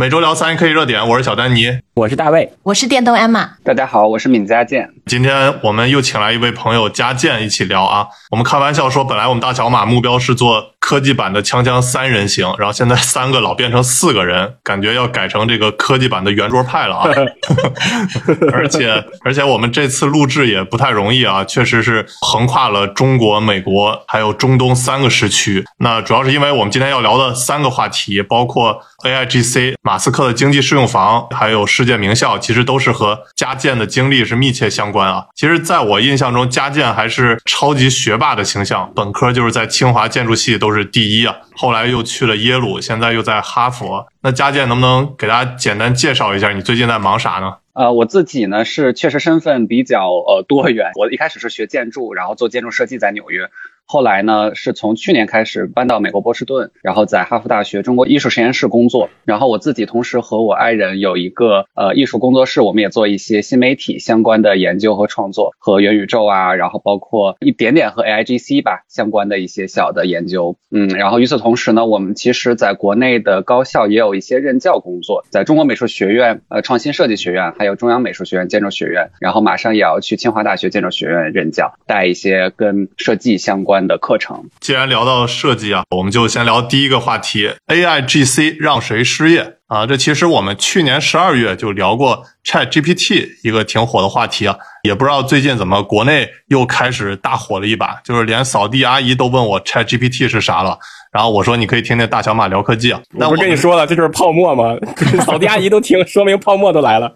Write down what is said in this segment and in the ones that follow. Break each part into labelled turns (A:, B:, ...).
A: 每周聊三 K 热点，我是小丹尼，
B: 我是大卫，
C: 我是电动 Emma。
D: 大家好，我是闵家健。
A: 今天我们又请来一位朋友佳健一起聊啊。我们开玩笑说，本来我们大小马目标是做科技版的锵锵三人行，然后现在三个老变成四个人，感觉要改成这个科技版的圆桌派了啊。而且而且我们这次录制也不太容易啊，确实是横跨了中国、美国还有中东三个时区。那主要是因为我们今天要聊的三个话题，包括 AIGC。马斯克的经济适用房，还有世界名校，其实都是和家建的经历是密切相关啊。其实，在我印象中，家建还是超级学霸的形象，本科就是在清华建筑系都是第一啊。后来又去了耶鲁，现在又在哈佛。那家建能不能给大家简单介绍一下，你最近在忙啥呢？
D: 呃，我自己呢是确实身份比较呃多元。我一开始是学建筑，然后做建筑设计在纽约。后来呢，是从去年开始搬到美国波士顿，然后在哈佛大学中国艺术实验室工作。然后我自己同时和我爱人有一个呃艺术工作室，我们也做一些新媒体相关的研究和创作，和元宇宙啊，然后包括一点点和 AIGC 吧相关的一些小的研究。嗯，然后与此同时呢，我们其实在国内的高校也有一些任教工作，在中国美术学院、呃创新设计学院，还有中央美术学院建筑学院，然后马上也要去清华大学建筑学院任教，带一些跟设计相关。的课程，
A: 既然聊到设计啊，我们就先聊第一个话题：AIGC 让谁失业啊？这其实我们去年十二月就聊过 ChatGPT 一个挺火的话题啊，也不知道最近怎么国内又开始大火了一把，就是连扫地阿姨都问我 ChatGPT 是啥了。然后我说你可以听听大小马聊科技啊。
B: 那我不跟你说了，这就是泡沫吗？扫地阿姨都听，说明泡沫都来了。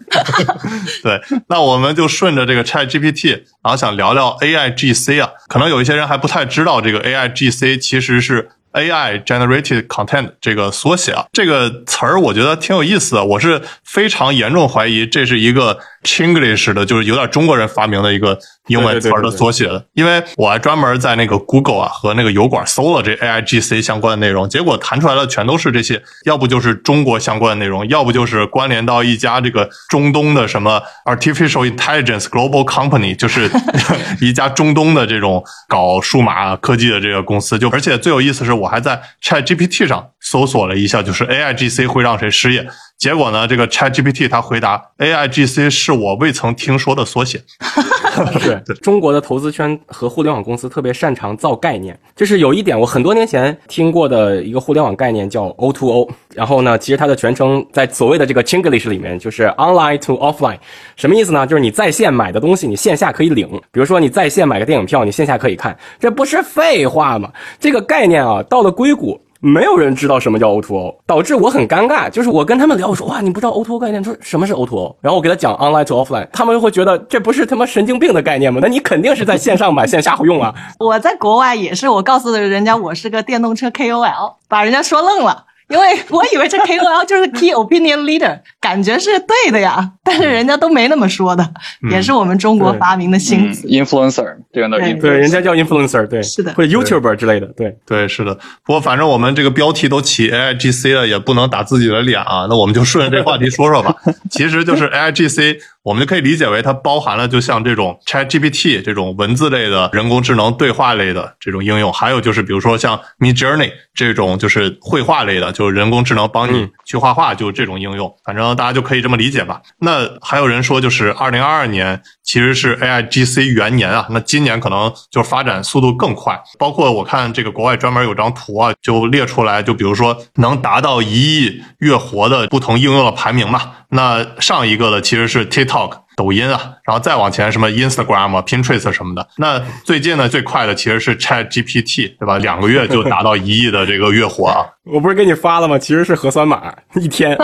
A: 对，那我们就顺着这个 ChatGPT，然后想聊聊 AIGC 啊。可能有一些人还不太知道，这个 AIGC 其实是。AI generated content 这个缩写啊，这个词儿我觉得挺有意思的。我是非常严重怀疑这是一个 Chinglish 的，就是有点中国人发明的一个英文词儿的缩写的。因为我还专门在那个 Google 啊和那个油管搜了这 AIGC 相关的内容，结果弹出来的全都是这些，要不就是中国相关的内容，要不就是关联到一家这个中东的什么 Artificial Intelligence Global Company，就是 一家中东的这种搞数码科技的这个公司。就而且最有意思是我。我还在 Chat GPT 上搜索了一下，就是 A I G C 会让谁失业？结果呢，这个 Chat GPT 它回答 A I G C 是我未曾听说的缩写。
B: 对，中国的投资圈和互联网公司特别擅长造概念，就是有一点我很多年前听过的一个互联网概念叫 O to O，然后呢，其实它的全称在所谓的这个 Chinglish 里面就是 Online to Offline，什么意思呢？就是你在线买的东西，你线下可以领。比如说你在线买个电影票，你线下可以看，这不是废话吗？这个概念啊。到了硅谷，没有人知道什么叫 O2O，导致我很尴尬。就是我跟他们聊，我说哇，你不知道 O2O 概念，说什么是 O2O？然后我给他讲 Online to Offline，他们会觉得这不是他妈神经病的概念吗？那你肯定是在线上买，线下用啊。
C: 我在国外也是，我告诉了人家我是个电动车 KOL，把人家说愣了。因为我以为这 KOL 就是 Key Opinion Leader，感觉是对的呀，但是人家都没那么说的，也是我们中国发明的新词。
D: Influencer，这个
B: 对对，人家叫 Influencer，对，
C: 是的，
B: 或者 YouTuber 之类的，对
A: 对是的。不过反正我们这个标题都起 AIGC 了，也不能打自己的脸啊。那我们就顺着这话题说说吧。其实就是 AIGC。我们就可以理解为它包含了就像这种 Chat GPT 这种文字类的人工智能对话类的这种应用，还有就是比如说像 Mid Journey 这种就是绘画类的，就是人工智能帮你去画画，就这种应用，反正大家就可以这么理解吧。那还有人说就是二零二二年其实是 AI GC 元年啊，那今年可能就是发展速度更快。包括我看这个国外专门有张图啊，就列出来，就比如说能达到一亿月活的不同应用的排名嘛。那上一个的其实是 TikTok 抖音啊，然后再往前什么 Instagram 啊、Pinterest 什么的。那最近呢最快的其实是 Chat GPT，对吧？两个月就达到一亿的这个月活啊。
B: 我不是给你发了吗？其实是核酸码，一天，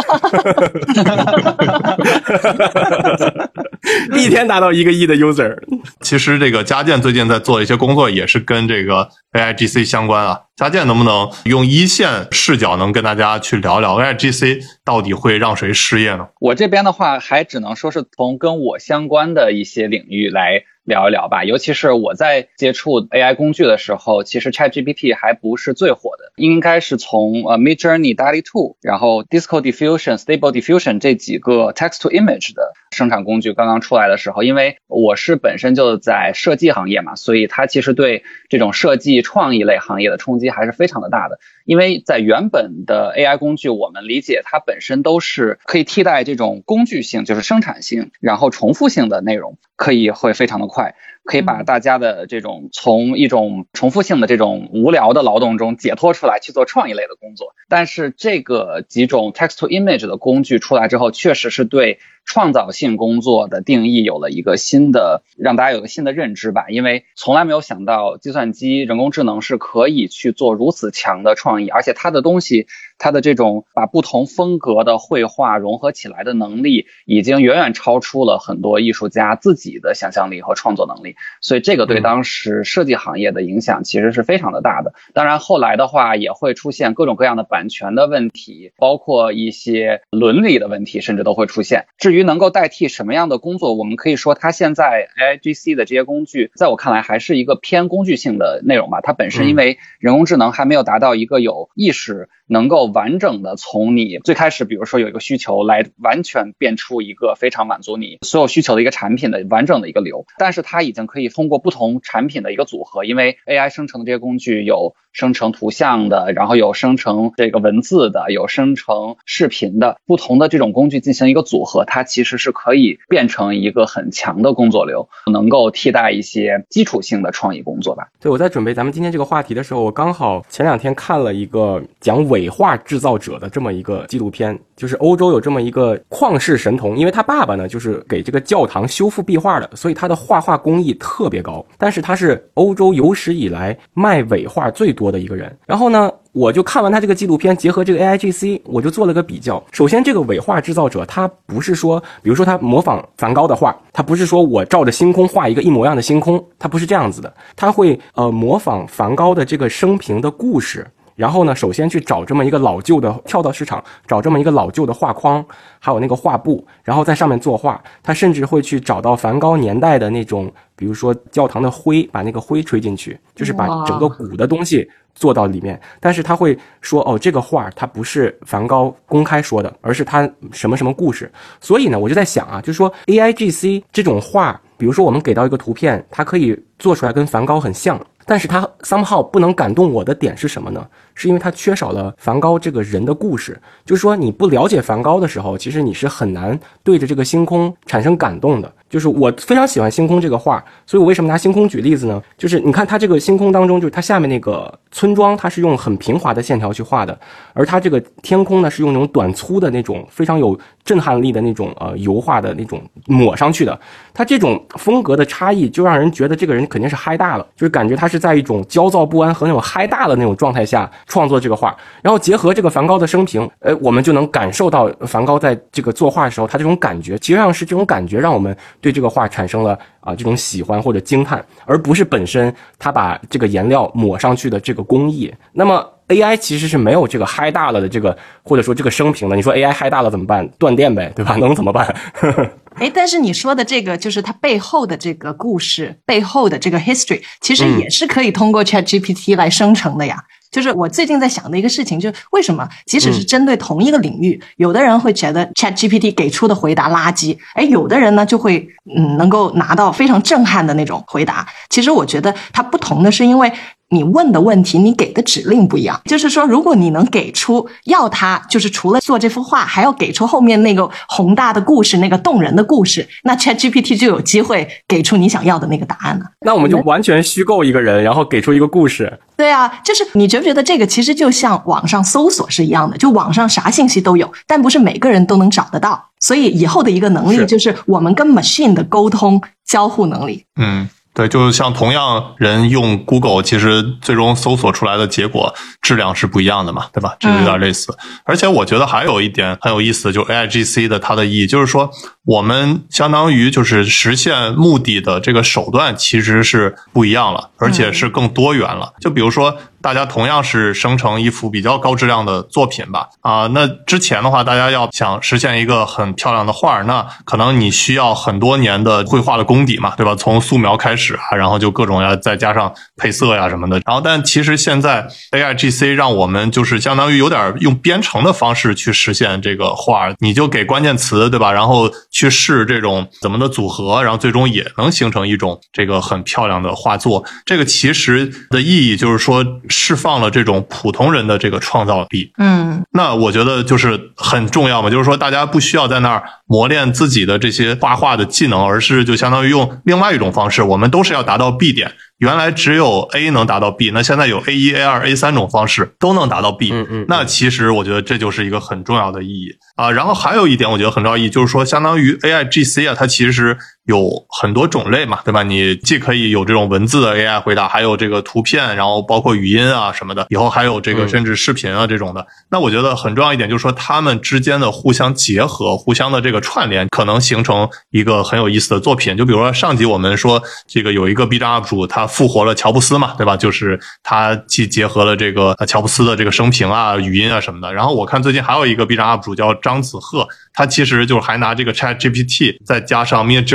B: 一天达到一个亿的 user。
A: 其实这个家建最近在做一些工作，也是跟这个 AIGC 相关啊。家建能不能用一线视角，能跟大家去聊聊 AIGC 到底会让谁失业呢？
D: 我这边的话，还只能说是从跟我相关的一些领域来。聊一聊吧，尤其是我在接触 AI 工具的时候，其实 ChatGPT 还不是最火的，应该是从呃 Midjourney、DALL-E 2，然后 Disco Diffusion、Stable Diffusion 这几个 Text to Image 的生产工具刚刚出来的时候，因为我是本身就在设计行业嘛，所以它其实对这种设计创意类行业的冲击还是非常的大的。因为在原本的 AI 工具，我们理解它本身都是可以替代这种工具性，就是生产性，然后重复性的内容，可以会非常的快。可以把大家的这种从一种重复性的这种无聊的劳动中解脱出来，去做创意类的工作。但是这个几种 text to image 的工具出来之后，确实是对。创造性工作的定义有了一个新的，让大家有个新的认知吧。因为从来没有想到计算机、人工智能是可以去做如此强的创意，而且它的东西，它的这种把不同风格的绘画融合起来的能力，已经远远超出了很多艺术家自己的想象力和创作能力。所以这个对当时设计行业的影响其实是非常的大的。当然后来的话也会出现各种各样的版权的问题，包括一些伦理的问题，甚至都会出现。至于能够代替什么样的工作，我们可以说，它现在 A I G C 的这些工具，在我看来还是一个偏工具性的内容吧。它本身因为人工智能还没有达到一个有意识。能够完整的从你最开始，比如说有一个需求来完全变出一个非常满足你所有需求的一个产品的完整的一个流，但是它已经可以通过不同产品的一个组合，因为 AI 生成的这些工具有生成图像的，然后有生成这个文字的，有生成视频的，不同的这种工具进行一个组合，它其实是可以变成一个很强的工作流，能够替代一些基础性的创意工作吧。
B: 对，我在准备咱们今天这个话题的时候，我刚好前两天看了一个讲伪。画制造者的这么一个纪录片，就是欧洲有这么一个旷世神童，因为他爸爸呢就是给这个教堂修复壁画的，所以他的画画工艺特别高。但是他是欧洲有史以来卖伪画最多的一个人。然后呢，我就看完他这个纪录片，结合这个 A I G C，我就做了个比较。首先，这个伪画制造者他不是说，比如说他模仿梵高的画，他不是说我照着星空画一个一模一样的星空，他不是这样子的，他会呃模仿梵高的这个生平的故事。然后呢，首先去找这么一个老旧的，跳蚤市场找这么一个老旧的画框，还有那个画布，然后在上面作画。他甚至会去找到梵高年代的那种，比如说教堂的灰，把那个灰吹进去，就是把整个鼓的东西做到里面。但是他会说，哦，这个画它不是梵高公开说的，而是他什么什么故事。所以呢，我就在想啊，就是说 A I G C 这种画，比如说我们给到一个图片，它可以做出来跟梵高很像。但是它 somehow 不能感动我的点是什么呢？是因为它缺少了梵高这个人的故事。就是说，你不了解梵高的时候，其实你是很难对着这个星空产生感动的。就是我非常喜欢星空这个画，所以我为什么拿星空举例子呢？就是你看它这个星空当中，就是它下面那个村庄，它是用很平滑的线条去画的，而它这个天空呢，是用那种短粗的那种非常有震撼力的那种呃油画的那种抹上去的。它这种风格的差异，就让人觉得这个人肯定是嗨大了，就是感觉他是在一种焦躁不安和那种嗨大的那种状态下创作这个画。然后结合这个梵高的生平，呃，我们就能感受到梵高在这个作画的时候，他这种感觉，实际上是这种感觉让我们。对这个画产生了啊这种喜欢或者惊叹，而不是本身他把这个颜料抹上去的这个工艺。那么 AI 其实是没有这个嗨大了的这个，或者说这个生平的。你说 AI 嗨大了怎么办？断电呗，对吧？能怎么办？
C: 呵呵哎，但是你说的这个就是它背后的这个故事，背后的这个 history，其实也是可以通过 ChatGPT 来生成的呀。就是我最近在想的一个事情，就是为什么即使是针对同一个领域，有的人会觉得 Chat GPT 给出的回答垃圾，哎，有的人呢就会嗯能够拿到非常震撼的那种回答。其实我觉得它不同的是因为。你问的问题，你给的指令不一样。就是说，如果你能给出要他，就是除了做这幅画，还要给出后面那个宏大的故事，那个动人的故事，那 Chat GPT 就有机会给出你想要的那个答案了。
B: 那我们就完全虚构一个人，然后给出一个故事。
C: 对啊，就是你觉不觉得这个其实就像网上搜索是一样的？就网上啥信息都有，但不是每个人都能找得到。所以以后的一个能力就是我们跟 machine 的沟通交互能力。
A: 嗯。对，就是像同样人用 Google，其实最终搜索出来的结果质量是不一样的嘛，对吧？这有点类似。而且我觉得还有一点很有意思，就 AIGC 的它的意义，就是说我们相当于就是实现目的的这个手段其实是不一样了，而且是更多元了。就比如说。大家同样是生成一幅比较高质量的作品吧，啊，那之前的话，大家要想实现一个很漂亮的画，那可能你需要很多年的绘画的功底嘛，对吧？从素描开始啊，然后就各种要，再加上配色呀什么的。然后，但其实现在 A GC 让我们就是相当于有点用编程的方式去实现这个画，你就给关键词，对吧？然后去试这种怎么的组合，然后最终也能形成一种这个很漂亮的画作。这个其实的意义就是说释放了这种普通人的这个创造力。
C: 嗯
A: 那我觉得就是很重要嘛，就是说大家不需要在那儿磨练自己的这些画画的技能，而是就相当于用另外一种方式，我们都是要达到 B 点。原来只有 A 能达到 B，那现在有 A 一、A 二、A 三种方式都能达到 B。
B: 嗯嗯
A: 那其实我觉得这就是一个很重要的意义啊。然后还有一点我觉得很重要意义，就是说相当于 AI GC 啊，它其实有很多种类嘛，对吧？你既可以有这种文字的 AI 回答，还有这个图片，然后包括语音啊什么的，以后还有这个
B: 嗯
A: 甚至视频啊这种的。那我觉得很重要一点就是说，他们之间的互相结合、互相的这个串联，可能形成一个很有意思的作品。就比如说上集我们说这个有一个 B 站 UP 主他复活了乔布斯嘛，对吧？就是他既结合了这个呃乔布斯的这个生平啊、语音啊什么的。然后我看最近还有一个 B 站 UP 主叫张子赫，他其实就是还拿这个 Chat GPT 再加上 Mid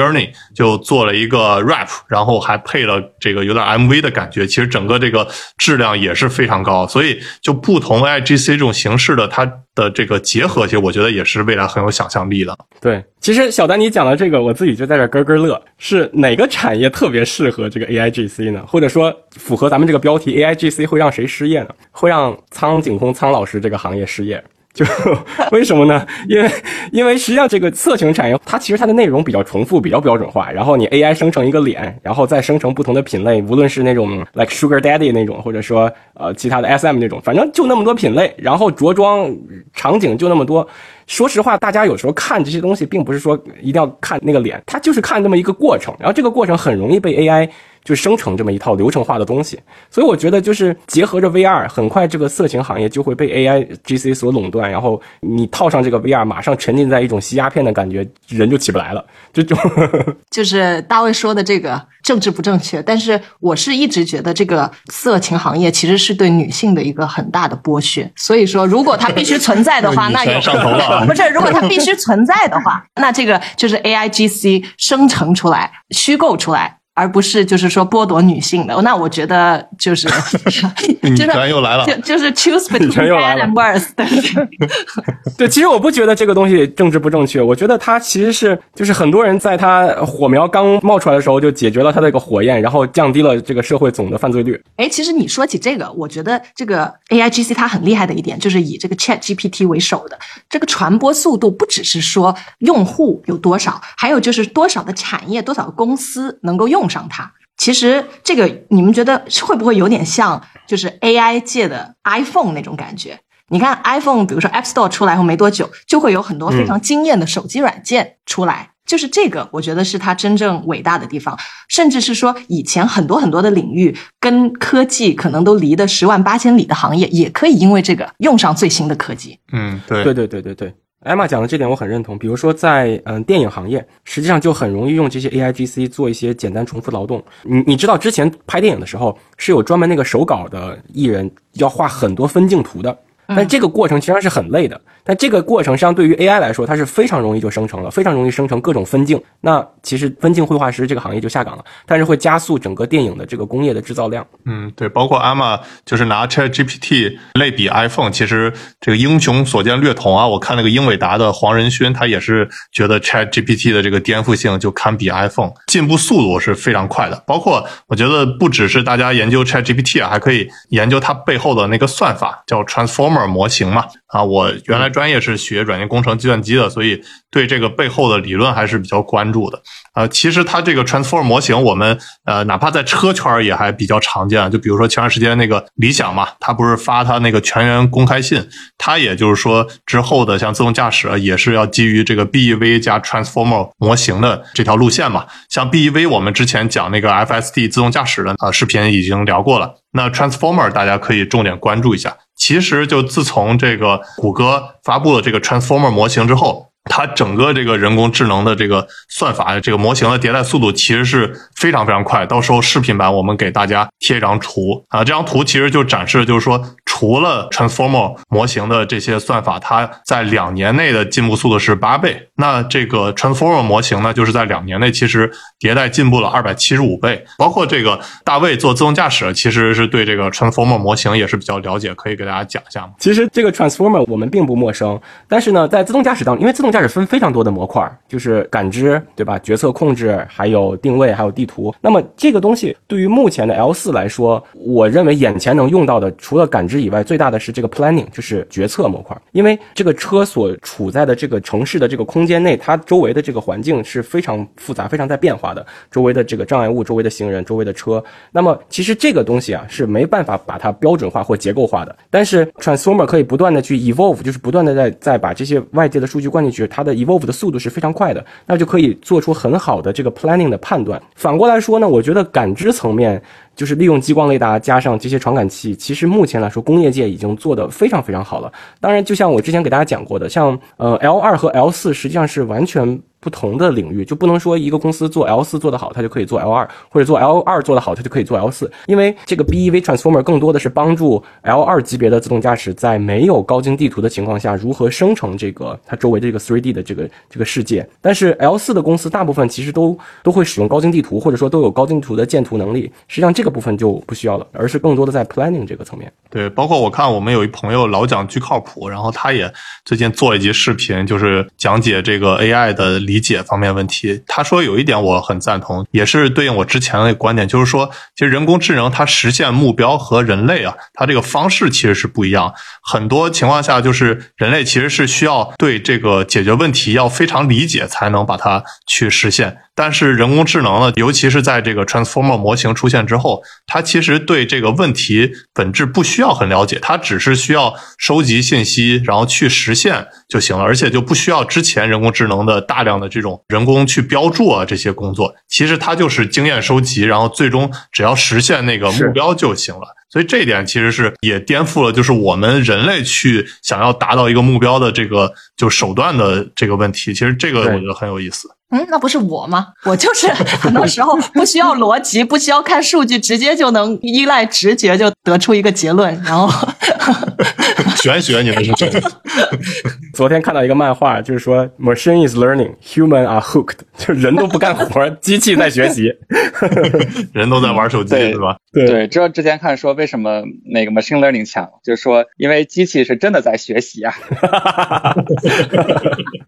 A: 就做了一个 rap，然后还配了这个有点 MV 的感觉。其实整个这个质量也是非常高，所以就不同 AIGC 这种形式的它的这个结合，其实我觉得也是未来很有想象力的。
B: 对，其实小丹你讲的这个，我自己就在这咯咯乐。是哪个产业特别适合这个 AIGC 呢？或者说符合咱们这个标题，AIGC 会让谁失业呢？会让苍井空苍老师这个行业失业。就 为什么呢？因为因为实际上这个色情产业，它其实它的内容比较重复，比较标准化。然后你 AI 生成一个脸，然后再生成不同的品类，无论是那种 like Sugar Daddy 那种，或者说呃其他的 SM 那种，反正就那么多品类，然后着装场景就那么多。说实话，大家有时候看这些东西，并不是说一定要看那个脸，它就是看这么一个过程，然后这个过程很容易被 AI 就生成这么一套流程化的东西。所以我觉得，就是结合着 VR，很快这个色情行业就会被 AI GC 所垄断，然后你套上这个 VR，马上沉浸在一种吸鸦片的感觉，人就起不来了。这种
C: 就是大卫说的这个政治不正确，但是我是一直觉得这个色情行业其实是对女性的一个很大的剥削。所以说，如果它必须存在的话，那有
A: 女权上头了啊
C: 不是，如果它必须存在的话，那这个就是 AI GC 生成出来、虚构出来。而不是就是说剥夺女性的，那我觉得就是
A: 女
C: 真的
A: 权又来了。
C: 就就是 choose between
B: 权又来
C: bad
B: 了
C: and worse，对对对。
B: 对，其实我不觉得这个东西政治不正确，我觉得它其实是就是很多人在它火苗刚冒出来的时候就解决了它这个火焰，然后降低了这个社会总的犯罪率。
C: 哎，其实你说起这个，我觉得这个 A I G C 它很厉害的一点，就是以这个 Chat G P T 为首的。这个传播速度，不只是说用户有多少，还有就是多少的产业、多少个公司能够用上它。其实这个你们觉得会不会有点像就是 A I 界的 iPhone 那种感觉？你看 iPhone，比如说 App Store 出来后没多久，就会有很多非常惊艳的手机软件出来。就是这个，我觉得是它真正伟大的地方，甚至是说以前很多很多的领域跟科技可能都离得十万八千里的行业，也可以因为这个用上最新的科技。
A: 嗯，对
B: 对对对对对。艾玛讲的这点我很认同，比如说在嗯电影行业，实际上就很容易用这些 AI GC 做一些简单重复劳动。你你知道之前拍电影的时候是有专门那个手稿的艺人要画很多分镜图的，但这个过程其实上是很累的。但这个过程实际上对于 AI 来说，它是非常容易就生成了，非常容易生成各种分镜。那其实分镜绘画师这个行业就下岗了，但是会加速整个电影的这个工业的制造量。
A: 嗯，对，包括阿玛就是拿 Chat GPT 类比 iPhone，其实这个英雄所见略同啊。我看那个英伟达的黄仁勋，他也是觉得 Chat GPT 的这个颠覆性就堪比 iPhone，进步速度是非常快的。包括我觉得不只是大家研究 Chat GPT 啊，还可以研究它背后的那个算法，叫 Transformer 模型嘛。啊，我原来专业是学软件工程计算机的，所以对这个背后的理论还是比较关注的。呃，其实它这个 transform 模型，我们呃哪怕在车圈也还比较常见。就比如说前段时间那个理想嘛，它不是发它那个全员公开信，它也就是说之后的像自动驾驶也是要基于这个 BEV 加 transformer 模型的这条路线嘛。像 BEV 我们之前讲那个 FSD 自动驾驶的啊、呃、视频已经聊过了，那 transformer 大家可以重点关注一下。其实就自从这个谷歌发布了这个 transformer 模型之后。它整个这个人工智能的这个算法，这个模型的迭代速度其实是非常非常快。到时候视频版我们给大家贴一张图啊，这张图其实就展示，就是说除了 Transformer 模型的这些算法，它在两年内的进步速度是八倍。那这个 Transformer 模型呢，就是在两年内其实迭代进步了二百七十五倍。包括这个大卫做自动驾驶，其实是对这个 Transformer 模型也是比较了解，可以给大家讲一下吗？
B: 其实这个 Transformer 我们并不陌生，但是呢，在自动驾驶当中，因为自动驾开始分非常多的模块，就是感知，对吧？决策控制，还有定位，还有地图。那么这个东西对于目前的 L 四来说，我认为眼前能用到的，除了感知以外，最大的是这个 Planning，就是决策模块。因为这个车所处在的这个城市的这个空间内，它周围的这个环境是非常复杂、非常在变化的，周围的这个障碍物、周围的行人、周围的车。那么其实这个东西啊是没办法把它标准化或结构化的。但是 Transformer 可以不断的去 evolve，就是不断的在在把这些外界的数据灌进去，它的 evolve 的速度是非常快的，那就可以做出很好的这个 planning 的判断。反过来说呢，我觉得感知层面就是利用激光雷达加上这些传感器，其实目前来说工业界已经做得非常非常好了。当然，就像我之前给大家讲过的，像呃 L 二和 L 四实际上是完全。不同的领域就不能说一个公司做 L 四做得好，它就可以做 L 二，或者做 L 二做得好，它就可以做 L 四。因为这个 BEV Transformer 更多的是帮助 L 二级别的自动驾驶在没有高精地图的情况下，如何生成这个它周围的这个 3D 的这个这个世界。但是 L 四的公司大部分其实都都会使用高精地图，或者说都有高精图的建图能力。实际上这个部分就不需要了，而是更多的在 planning 这个层面。
A: 对，包括我看我们有一朋友老讲巨靠谱，然后他也最近做一集视频，就是讲解这个 AI 的理理解方面问题。他说有一点我很赞同，也是对应我之前的观点，就是说，其实人工智能它实现目标和人类啊，它这个方式其实是不一样。很多情况下，就是人类其实是需要对这个解决问题要非常理解，才能把它去实现。但是人工智能呢，尤其是在这个 Transformer 模型出现之后，它其实对这个问题本质不需要很了解，它只是需要收集信息，然后去实现就行了，而且就不需要之前人工智能的大量的这种人工去标注啊这些工作。其实它就是经验收集，然后最终只要实现那个目标就行了。所以这一点其实是也颠覆了，就是我们人类去想要达到一个目标的这个就手段的这个问题。其实这个我觉得很有意思。
C: 嗯，那不是我吗？我就是很多时候不需要逻辑，不需要看数据，直接就能依赖直觉就得出一个结论，然后
A: 玄学你们是？
B: 昨天看到一个漫画，就是说 machine is learning, human are hooked，就人都不干活，机器在学习，
A: 人都在玩手机，是吧？
B: 对
D: 对，知道之前看说为什么那个 machine learning 强，就是说因为机器是真的在学习啊。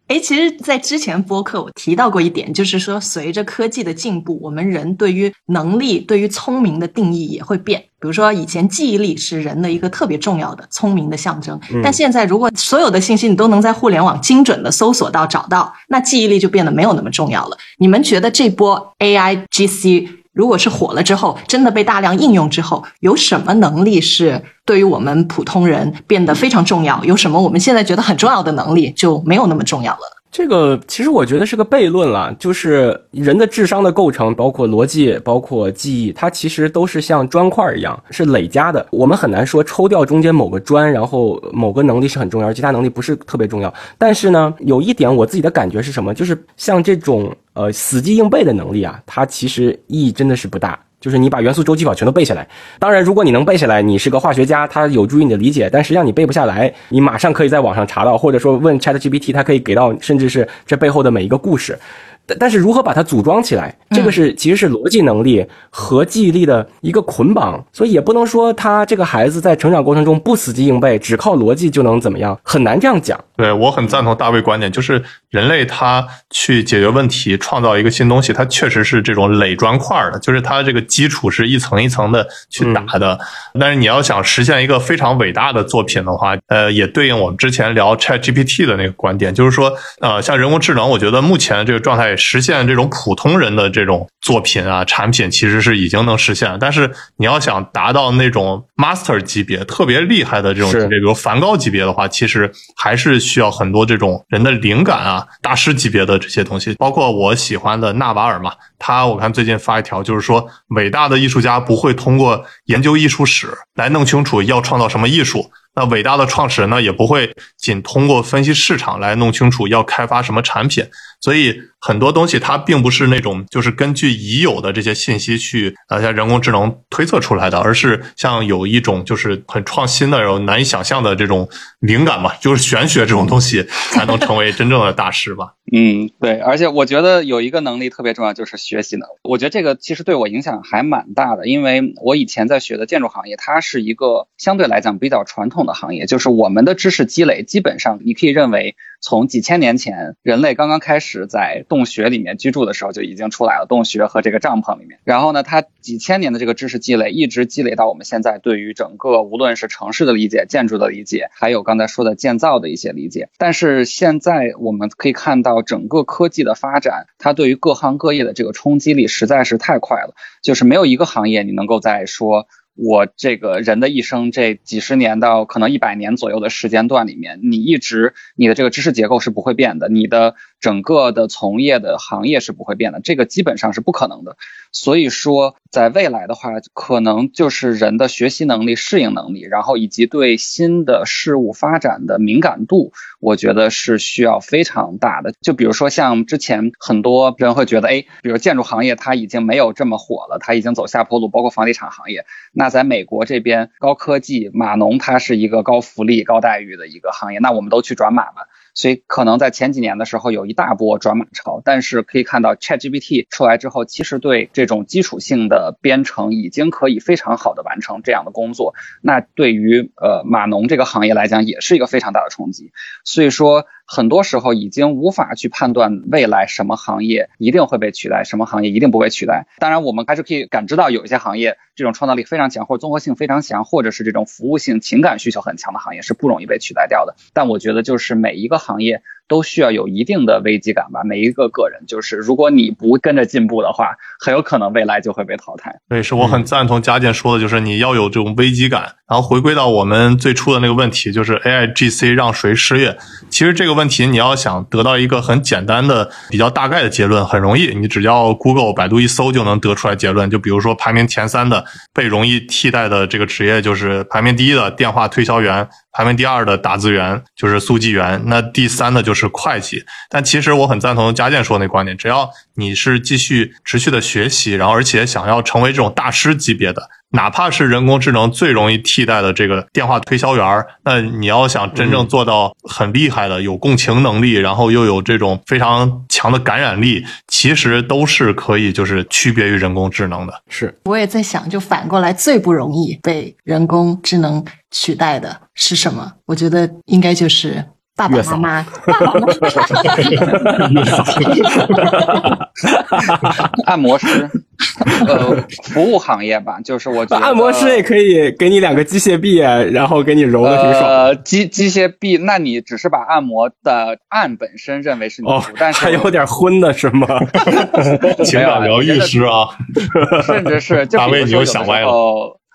C: 哎，其实，在之前播客我提到过一点，就是说，随着科技的进步，我们人对于能力、对于聪明的定义也会变。比如说，以前记忆力是人的一个特别重要的聪明的象征，但现在如果所有的信息你都能在互联网精准的搜索到、找到，那记忆力就变得没有那么重要了。你们觉得这波 AI GC 如果是火了之后，真的被大量应用之后，有什么能力是对于我们普通人变得非常重要？有什么我们现在觉得很重要的能力就没有那么重要了？
B: 这个其实我觉得是个悖论了，就是人的智商的构成，包括逻辑，包括记忆，它其实都是像砖块一样，是累加的。我们很难说抽掉中间某个砖，然后某个能力是很重要，其他能力不是特别重要。但是呢，有一点我自己的感觉是什么？就是像这种呃死记硬背的能力啊，它其实意义真的是不大。就是你把元素周期表全都背下来，当然，如果你能背下来，你是个化学家，它有助于你的理解。但实际上你背不下来，你马上可以在网上查到，或者说问 ChatGPT，它可以给到，甚至是这背后的每一个故事。但但是如何把它组装起来，这个是其实是逻辑能力和记忆力的一个捆绑，所以也不能说他这个孩子在成长过程中不死记硬背，只靠逻辑就能怎么样，很难这样讲。
A: 对我很赞同大卫观点，就是人类他去解决问题、创造一个新东西，它确实是这种垒砖块的，就是它这个基础是一层一层的去打的。但是你要想实现一个非常伟大的作品的话，呃，也对应我们之前聊 Chat GPT 的那个观点，就是说，呃，像人工智能，我觉得目前这个状态。实现这种普通人的这种作品啊产品，其实是已经能实现了。但是你要想达到那种 master 级别特别厉害的这种级别，比如梵高级别的话，其实还是需要很多这种人的灵感啊，大师级别的这些东西。包括我喜欢的纳瓦尔嘛，他我看最近发一条，就是说伟大的艺术家不会通过研究艺术史来弄清楚要创造什么艺术。那伟大的创始人呢，也不会仅通过分析市场来弄清楚要开发什么产品。所以很多东西它并不是那种就是根据已有的这些信息去呃像人工智能推测出来的，而是像有一种就是很创新的、然后难以想象的这种灵感嘛，就是玄学这种东西才能成为真正的大师吧。
D: 嗯，对，而且我觉得有一个能力特别重要，就是学习能力。我觉得这个其实对我影响还蛮大的，因为我以前在学的建筑行业，它是一个相对来讲比较传统的行业，就是我们的知识积累基本上你可以认为。从几千年前，人类刚刚开始在洞穴里面居住的时候，就已经出来了洞穴和这个帐篷里面。然后呢，它几千年的这个知识积累，一直积累到我们现在对于整个无论是城市的理解、建筑的理解，还有刚才说的建造的一些理解。但是现在我们可以看到，整个科技的发展，它对于各行各业的这个冲击力实在是太快了，就是没有一个行业你能够在说。我这个人的一生，这几十年到可能一百年左右的时间段里面，你一直你的这个知识结构是不会变的，你的整个的从业的行业是不会变的，这个基本上是不可能的。所以说，在未来的话，可能就是人的学习能力、适应能力，然后以及对新的事物发展的敏感度，我觉得是需要非常大的。就比如说，像之前很多人会觉得，哎，比如建筑行业它已经没有这么火了，它已经走下坡路，包括房地产行业。那在美国这边，高科技码农它是一个高福利、高待遇的一个行业，那我们都去转码吧。所以可能在前几年的时候有一大波转码潮，但是可以看到 ChatGPT 出来之后，其实对这种基础性的编程已经可以非常好的完成这样的工作。那对于呃码农这个行业来讲，也是一个非常大的冲击。所以说。很多时候已经无法去判断未来什么行业一定会被取代，什么行业一定不会取代。当然，我们还是可以感知到有一些行业这种创造力非常强，或者综合性非常强，或者是这种服务性、情感需求很强的行业是不容易被取代掉的。但我觉得，就是每一个行业。都需要有一定的危机感吧。每一个个人，就是如果你不跟着进步的话，很有可能未来就会被淘汰。
A: 对，是我很赞同嘉健说的，就是你要有这种危机感。然后回归到我们最初的那个问题，就是 A I G C 让谁失业？其实这个问题你要想得到一个很简单的、比较大概的结论，很容易，你只要 Google、百度一搜就能得出来结论。就比如说排名前三的被容易替代的这个职业，就是排名第一的电话推销员。排名第二的打字员就是速记员，那第三的就是会计。但其实我很赞同佳健说那观点，只要你是继续持续的学习，然后而且想要成为这种大师级别的。哪怕是人工智能最容易替代的这个电话推销员，那你要想真正做到很厉害的，有共情能力，然后又有这种非常强的感染力，其实都是可以就是区别于人工智能的。
B: 是，
C: 我也在想，就反过来，最不容易被人工智能取代的是什么？我觉得应该就是。爸爸妈妈，
D: 按摩师，呃，服务行业吧，就是我觉得
B: 按摩师也可以给你两个机械臂，然后给你揉的挺爽。
D: 呃，机机械臂，那你只是把按摩的按本身认为是你，但是
B: 还有点昏的是吗？
A: 情感疗愈师啊，
D: 甚至是就
A: 大卫，你又想歪了。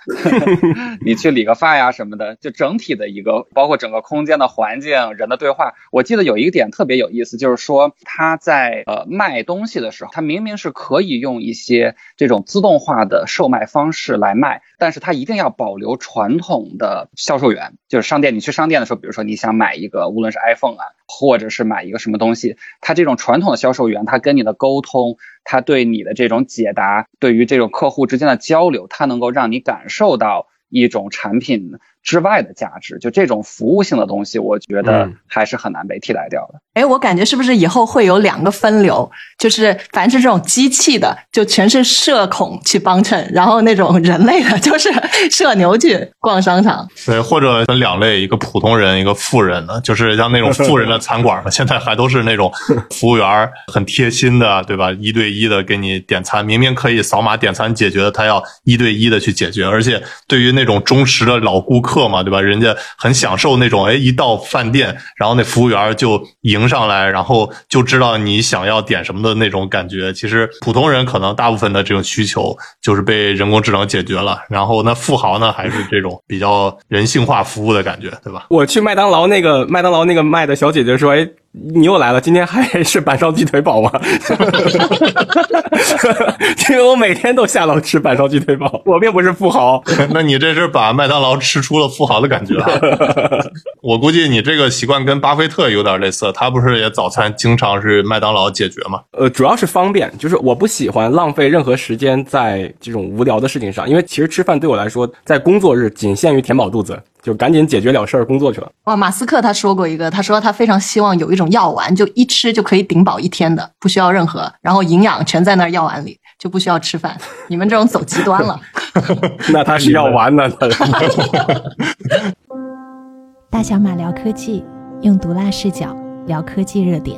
D: 你去理个发呀什么的，就整体的一个，包括整个空间的环境、人的对话。我记得有一个点特别有意思，就是说他在呃卖东西的时候，他明明是可以用一些这种自动化的售卖方式来卖，但是他一定要保留传统的销售员，就是商店。你去商店的时候，比如说你想买一个，无论是 iPhone 啊，或者是买一个什么东西，他这种传统的销售员，他跟你的沟通。他对你的这种解答，对于这种客户之间的交流，他能够让你感受到一种产品。之外的价值，就这种服务性的东西，我觉得还是很难被替代掉的。
C: 哎，我感觉是不是以后会有两个分流？就是凡是这种机器的，就全是社恐去帮衬，然后那种人类的，就是社牛去逛商场。
A: 对，或者分两类，一个普通人，一个富人的，就是像那种富人的餐馆嘛，现在还都是那种服务员很贴心的，对吧？一对一的给你点餐，明明可以扫码点餐解决的，他要一对一的去解决，而且对于那种忠实的老顾客。客嘛，对吧？人家很享受那种，哎，一到饭店，然后那服务员就迎上来，然后就知道你想要点什么的那种感觉。其实普通人可能大部分的这种需求就是被人工智能解决了，然后那富豪呢，还是这种比较人性化服务的感觉，对吧？
B: 我去麦当劳那个麦当劳那个卖的小姐姐说，哎。你又来了，今天还是板烧鸡腿堡吗？因为我每天都下楼吃板烧鸡腿堡，我并不是富豪。
A: 那你这是把麦当劳吃出了富豪的感觉啊！我估计你这个习惯跟巴菲特有点类似，他不是也早餐经常是麦当劳解决吗？
B: 呃，主要是方便，就是我不喜欢浪费任何时间在这种无聊的事情上，因为其实吃饭对我来说，在工作日仅限于填饱肚子。就赶紧解决了事儿，工作去了。
C: 哇，马斯克他说过一个，他说他非常希望有一种药丸，就一吃就可以顶饱一天的，不需要任何，然后营养全在那药丸里，就不需要吃饭。你们这种走极端了。
B: 那他是药丸呢？
E: 大小马聊科技，用毒辣视角聊科技热点。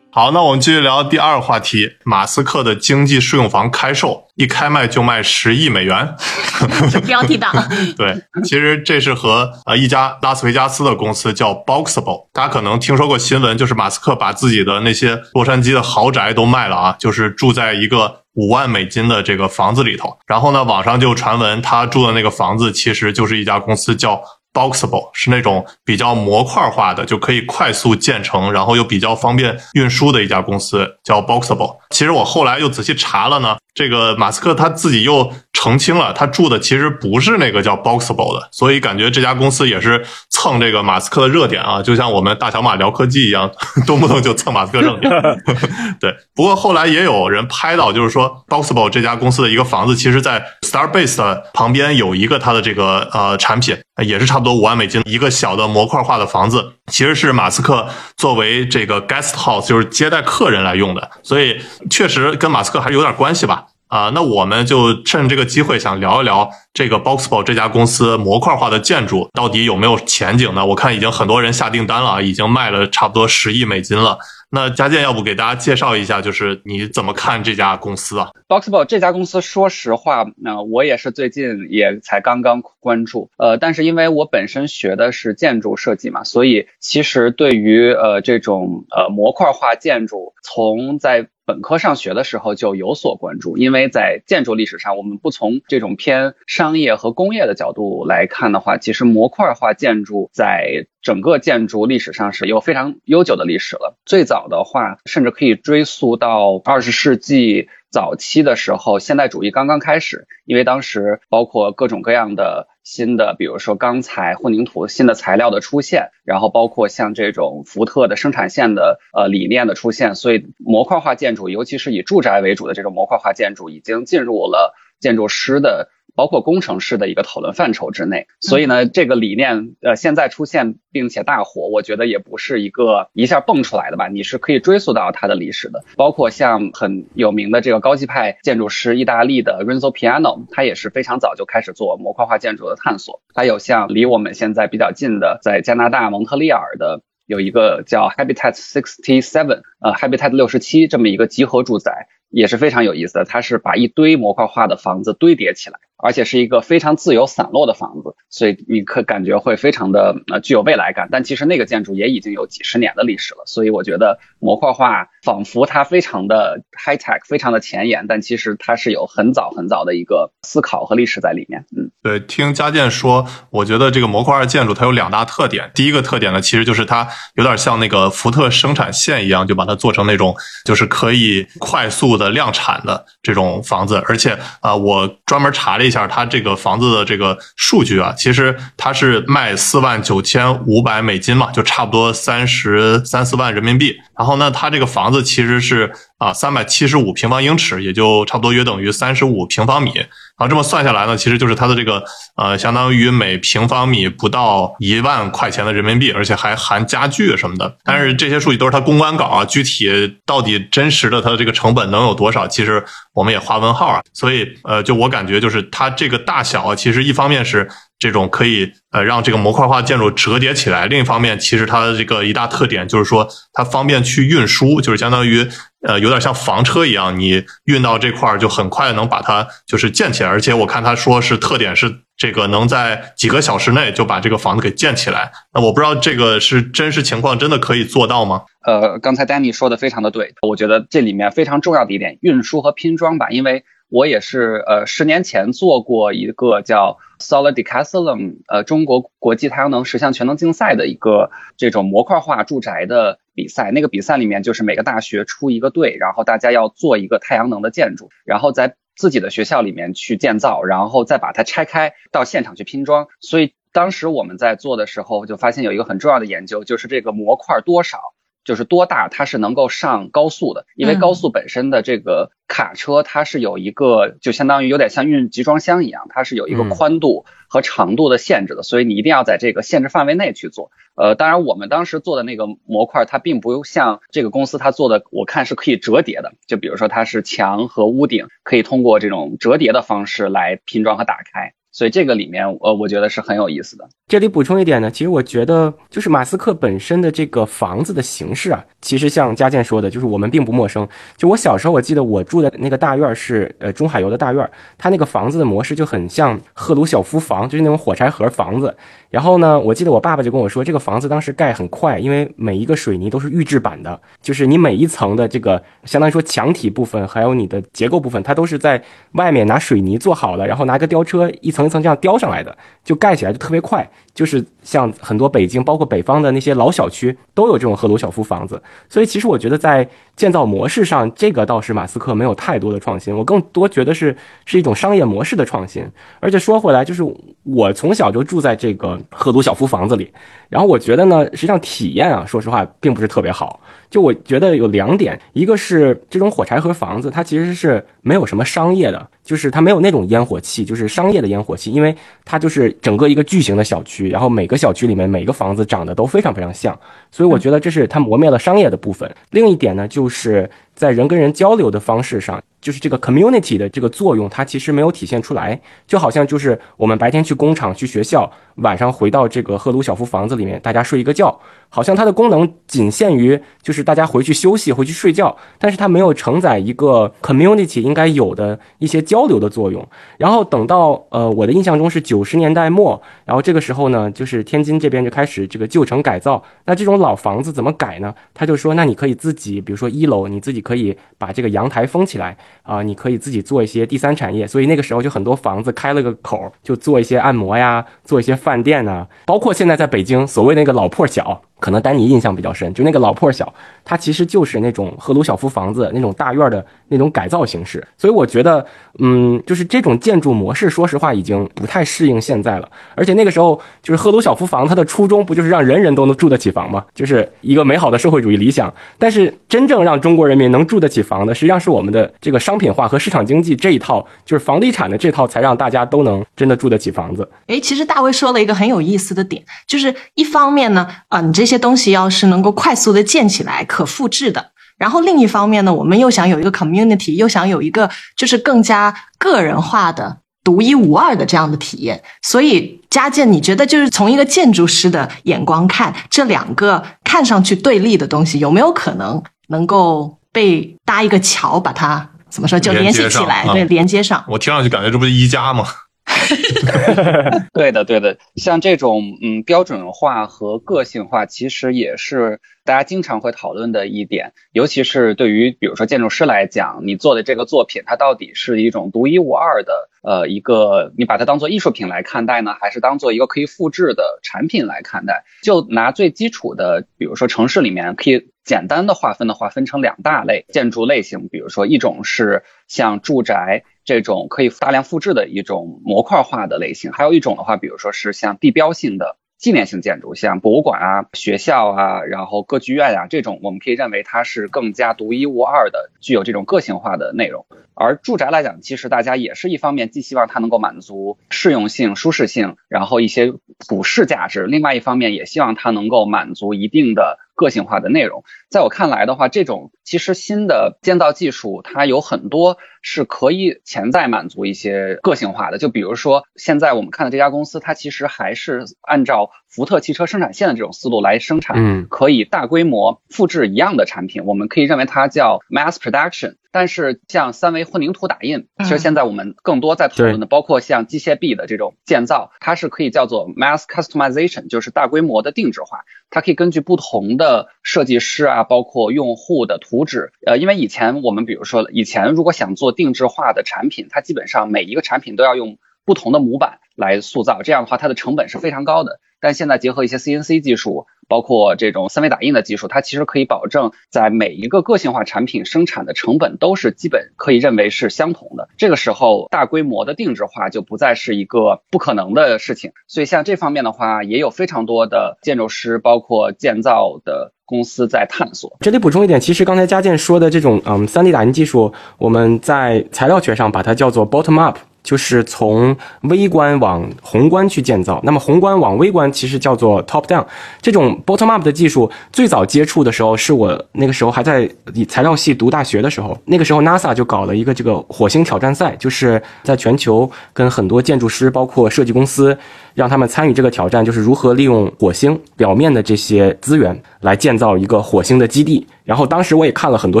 A: 好，那我们继续聊第二个话题，马斯克的经济适用房开售，一开卖就卖十亿美元，
C: 标题党。
A: 对，其实这是和呃一家拉斯维加斯的公司叫 Boxable，大家可能听说过新闻，就是马斯克把自己的那些洛杉矶的豪宅都卖了啊，就是住在一个五万美金的这个房子里头，然后呢，网上就传闻他住的那个房子其实就是一家公司叫。Boxable 是那种比较模块化的，就可以快速建成，然后又比较方便运输的一家公司，叫 Boxable。其实我后来又仔细查了呢，这个马斯克他自己又澄清了，他住的其实不是那个叫 Boxable 的，所以感觉这家公司也是蹭这个马斯克的热点啊，就像我们大小马聊科技一样，动不动就蹭马斯克热点。对，不过后来也有人拍到，就是说 Boxable 这家公司的一个房子，其实在 Starbase 的旁边有一个它的这个呃产品，也是差不多。多五万美金一个小的模块化的房子，其实是马斯克作为这个 guest house，就是接待客人来用的，所以确实跟马斯克还是有点关系吧。啊，那我们就趁这个机会想聊一聊这个 Boxable 这家公司模块化的建筑到底有没有前景呢？我看已经很多人下订单了，已经卖了差不多十亿美金了。那佳健，要不给大家介绍一下，就是你怎么看这家公司啊
D: ？Boxable 这家公司，说实话，那我也是最近也才刚刚关注，呃，但是因为我本身学的是建筑设计嘛，所以其实对于呃这种呃模块化建筑，从在本科上学的时候就有所关注，因为在建筑历史上，我们不从这种偏商业和工业的角度来看的话，其实模块化建筑在整个建筑历史上是有非常悠久的历史了。最早的话，甚至可以追溯到二十世纪早期的时候，现代主义刚刚开始，因为当时包括各种各样的新的，比如说钢材、混凝土新的材料的出现，然后包括像这种福特的生产线的呃理念的出现，所以模块化建筑，尤其是以住宅为主的这种模块化建筑，已经进入了建筑师的。包括工程师的一个讨论范畴之内，所以呢，这个理念呃现在出现并且大火，我觉得也不是一个一下蹦出来的吧，你是可以追溯到它的历史的。包括像很有名的这个高级派建筑师，意大利的 Renzo Piano，他也是非常早就开始做模块化建筑的探索。还有像离我们现在比较近的，在加拿大蒙特利尔的有一个叫 Habitat Sixty Seven，呃，Habitat 六十七这么一个集合住宅。也是非常有意思的，它是把一堆模块化的房子堆叠起来，而且是一个非常自由散落的房子，所以你可感觉会非常的呃具有未来感。但其实那个建筑也已经有几十年的历史了，所以我觉得模块化仿佛它非常的 high tech，非常的前沿，但其实它是有很早很早的一个思考和历史在里面。嗯，
A: 对，听佳健说，我觉得这个模块化建筑它有两大特点，第一个特点呢，其实就是它有点像那个福特生产线一样，就把它做成那种就是可以快速。的量产的这种房子，而且啊，我专门查了一下，它这个房子的这个数据啊，其实它是卖四万九千五百美金嘛，就差不多三十三四万人民币。然后呢，它这个房子其实是啊三百七十五平方英尺，也就差不多约等于三十五平方米。啊，这么算下来呢，其实就是它的这个呃，相当于每平方米不到一万块钱的人民币，而且还含家具什么的。但是这些数据都是它公关稿啊，具体到底真实的它的这个成本能有多少，其实我们也画问号啊。所以呃，就我感觉就是它这个大小啊，其实一方面是。这种可以呃让这个模块化建筑折叠起来。另一方面，其实它的这个一大特点就是说它方便去运输，就是相当于呃有点像房车一样，你运到这块儿就很快能把它就是建起来。而且我看他说是特点是这个能在几个小时内就把这个房子给建起来。那我不知道这个是真实情况，真的可以做到吗？
D: 呃，刚才 Danny 说的非常的对，我觉得这里面非常重要的一点，运输和拼装吧，因为。我也是呃十年前做过一个叫 Solid Decathlon，呃中国国际太阳能十项全能竞赛的一个这种模块化住宅的比赛。那个比赛里面就是每个大学出一个队，然后大家要做一个太阳能的建筑，然后在自己的学校里面去建造，然后再把它拆开到现场去拼装。所以当时我们在做的时候，就发现有一个很重要的研究，就是这个模块多少。就是多大，它是能够上高速的，因为高速本身的这个卡车，它是有一个就相当于有点像运集装箱一样，它是有一个宽度和长度的限制的，所以你一定要在这个限制范围内去做。呃，当然我们当时做的那个模块，它并不像这个公司它做的，我看是可以折叠的，就比如说它是墙和屋顶可以通过这种折叠的方式来拼装和打开。所以这个里面，呃，我觉得是很有意思的。
B: 这里补充一点呢，其实我觉得就是马斯克本身的这个房子的形式啊，其实像佳健说的，就是我们并不陌生。就我小时候，我记得我住的那个大院是呃中海油的大院，它那个房子的模式就很像赫鲁晓夫房，就是那种火柴盒房子。然后呢，我记得我爸爸就跟我说，这个房子当时盖很快，因为每一个水泥都是预制板的，就是你每一层的这个相当于说墙体部分，还有你的结构部分，它都是在外面拿水泥做好了，然后拿个吊车一层一层这样雕上来的，就盖起来就特别快。就是像很多北京，包括北方的那些老小区，都有这种赫鲁晓夫房子。所以其实我觉得在建造模式上，这个倒是马斯克没有太多的创新。我更多觉得是是一种商业模式的创新。而且说回来，就是我从小就住在这个赫鲁晓夫房子里，然后我觉得呢，实际上体验啊，说实话并不是特别好。就我觉得有两点，一个是这种火柴盒房子，它其实是没有什么商业的，就是它没有那种烟火气，就是商业的烟火气，因为它就是整个一个巨型的小区，然后每个小区里面每个房子长得都非常非常像，所以我觉得这是它磨灭了商业的部分。另一点呢，就是在人跟人交流的方式上。就是这个 community 的这个作用，它其实没有体现出来，就好像就是我们白天去工厂、去学校，晚上回到这个赫鲁晓夫房子里面，大家睡一个觉，好像它的功能仅限于就是大家回去休息、回去睡觉，但是它没有承载一个 community 应该有的一些交流的作用。然后等到呃，我的印象中是九十年代末，然后这个时候呢，就是天津这边就开始这个旧城改造，那这种老房子怎么改呢？他就说，那你可以自己，比如说一楼，你自己可以把这个阳台封起来。啊，你可以自己做一些第三产业，所以那个时候就很多房子开了个口，就做一些按摩呀，做一些饭店呐，包括现在在北京所谓那个老破小。可能丹尼印象比较深，就那个老破小，它其实就是那种赫鲁晓夫房子那种大院的那种改造形式。所以我觉得，嗯，就是这种建筑模式，说实话已经不太适应现在了。而且那个时候，就是赫鲁晓夫房，它的初衷不就是让人人都能住得起房吗？就是一个美好的社会主义理想。但是真正让中国人民能住得起房的，实际上是我们的这个商品化和市场经济这一套，就是房地产的这套，才让大家都能真的住得起房子。
C: 诶，其实大卫说了一个很有意思的点，就是一方面呢，啊，你这。这些东西要是能够快速的建起来、可复制的，然后另一方面呢，我们又想有一个 community，又想有一个就是更加个人化的、独一无二的这样的体验。所以，嘉建，你觉得就是从一个建筑师的眼光看，这两个看上去对立的东西，有没有可能能够被搭一个桥，把它怎么说就联系起来，对，连接上？
A: 我听上去感觉这不是一家吗？
D: 对的，对的，像这种嗯标准化和个性化，其实也是大家经常会讨论的一点。尤其是对于比如说建筑师来讲，你做的这个作品，它到底是一种独一无二的呃一个，你把它当做艺术品来看待呢，还是当做一个可以复制的产品来看待？就拿最基础的，比如说城市里面可以简单的划分的话，分成两大类建筑类型，比如说一种是像住宅。这种可以大量复制的一种模块化的类型，还有一种的话，比如说是像地标性的纪念性建筑，像博物馆啊、学校啊，然后歌剧院啊这种，我们可以认为它是更加独一无二的，具有这种个性化的内容。而住宅来讲，其实大家也是一方面既希望它能够满足适用性、舒适性，然后一些普适价值；另外一方面也希望它能够满足一定的个性化的内容。在我看来的话，这种其实新的建造技术，它有很多。是可以潜在满足一些个性化的，就比如说现在我们看的这家公司，它其实还是按照福特汽车生产线的这种思路来生产，可以大规模复制一样的产品。我们可以认为它叫 mass production。但是像三维混凝土打印，其实现在我们更多在讨论的，包括像机械臂的这种建造，它是可以叫做 mass customization，就是大规模的定制化。它可以根据不同的设计师啊，包括用户的图纸，呃，因为以前我们比如说以前如果想做定制化的产品，它基本上每一个产品都要用不同的模板来塑造，这样的话它的成本是非常高的。但现在结合一些 CNC 技术，包括这种三维打印的技术，它其实可以保证在每一个个性化产品生产的成本都是基本可以认为是相同的。这个时候，大规模的定制化就不再是一个不可能的事情。所以，像这方面的话，也有非常多的建筑师，包括建造的公司在探索。
B: 这里补充一点，其实刚才嘉健说的这种嗯 3D 打印技术，我们在材料学上把它叫做 bottom up。就是从微观往宏观去建造，那么宏观往微观其实叫做 top down。这种 bottom up 的技术最早接触的时候，是我那个时候还在材料系读大学的时候，那个时候 NASA 就搞了一个这个火星挑战赛，就是在全球跟很多建筑师包括设计公司。让他们参与这个挑战，就是如何利用火星表面的这些资源来建造一个火星的基地。然后当时我也看了很多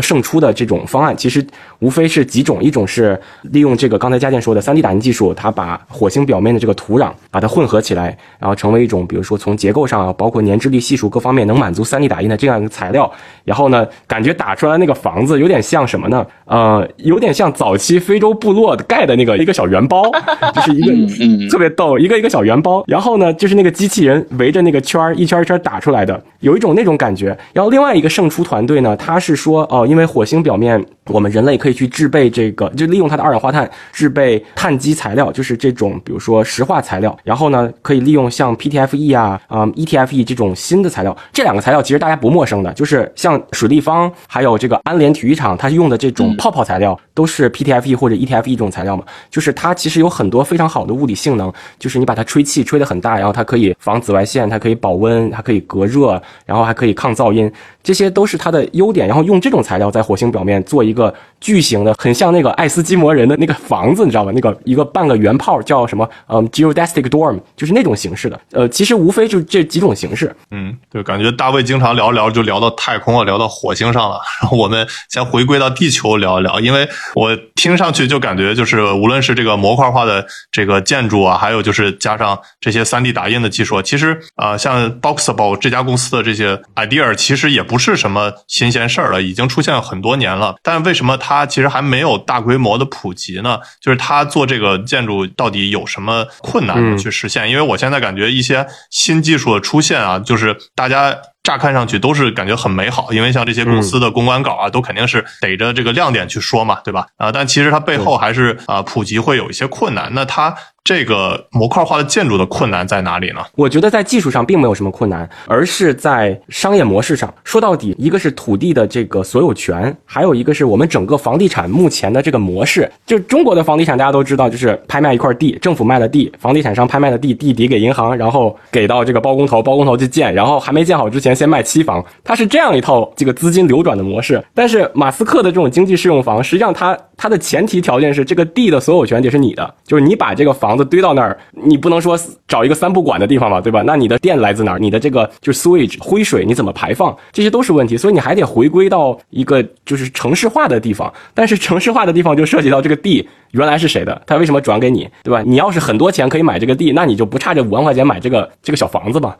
B: 胜出的这种方案，其实无非是几种：一种是利用这个刚才佳健说的 3D 打印技术，它把火星表面的这个土壤把它混合起来，然后成为一种，比如说从结构上啊，包括粘滞力系数各方面能满足 3D 打印的这样一个材料。然后呢，感觉打出来那个房子有点像什么呢？呃，有点像早期非洲部落盖的那个一个小圆包，就是一个特别逗，一个一个小圆。包，然后呢，就是那个机器人围着那个圈儿一圈一圈打出来的，有一种那种感觉。然后另外一个胜出团队呢，他是说哦，因为火星表面我们人类可以去制备这个，就利用它的二氧化碳制备碳基材料，就是这种比如说石化材料。然后呢，可以利用像 PTFE 啊、嗯 ETFE 这种新的材料。这两个材料其实大家不陌生的，就是像水立方还有这个安联体育场，它用的这种泡泡材料都是 PTFE 或者 ETFE 这种材料嘛。就是它其实有很多非常好的物理性能，就是你把它吹气。气吹得很大，然后它可以防紫外线，它可以保温，它可以隔热，然后还可以抗噪音，这些都是它的优点。然后用这种材料在火星表面做一个巨型的，很像那个爱斯基摩人的那个房子，你知道吧？那个一个半个圆炮叫什么？嗯，geodesic dorm，就是那种形式的。呃，其实无非就这几种形式。
A: 嗯，对，感觉大卫经常聊一聊就聊到太空了，聊到火星上了。然后我们先回归到地球聊一聊，因为我听上去就感觉就是无论是这个模块化的这个建筑啊，还有就是加上。这些 3D 打印的技术，其实啊，像 Boxable 这家公司的这些 idea，其实也不是什么新鲜事儿了，已经出现很多年了。但为什么它其实还没有大规模的普及呢？就是它做这个建筑到底有什么困难去实现？因为我现在感觉一些新技术的出现啊，就是大家。乍看上去都是感觉很美好，因为像这些公司的公关稿啊，都肯定是逮着这个亮点去说嘛，对吧？啊，但其实它背后还是啊，普及会有一些困难。那它这个模块化的建筑的困难在哪里呢？
B: 我觉得在技术上并没有什么困难，而是在商业模式上。说到底，一个是土地的这个所有权，还有一个是我们整个房地产目前的这个模式。就中国的房地产，大家都知道，就是拍卖一块地，政府卖了地，房地产商拍卖的地，地抵给银行，然后给到这个包工头，包工头去建，然后还没建好之前。先卖期房，它是这样一套这个资金流转的模式。但是马斯克的这种经济适用房，实际上它它的前提条件是这个地的所有权得是你的，就是你把这个房子堆到那儿，你不能说找一个三不管的地方吧，对吧？那你的电来自哪儿？你的这个就是 sewage 灰水你怎么排放？这些都是问题，所以你还得回归到一个就是城市化的地方。但是城市化的地方就涉及到这个地原来是谁的，他为什么转给你，对吧？你要是很多钱可以买这个地，那你就不差这五万块钱买这个这个小房子吧？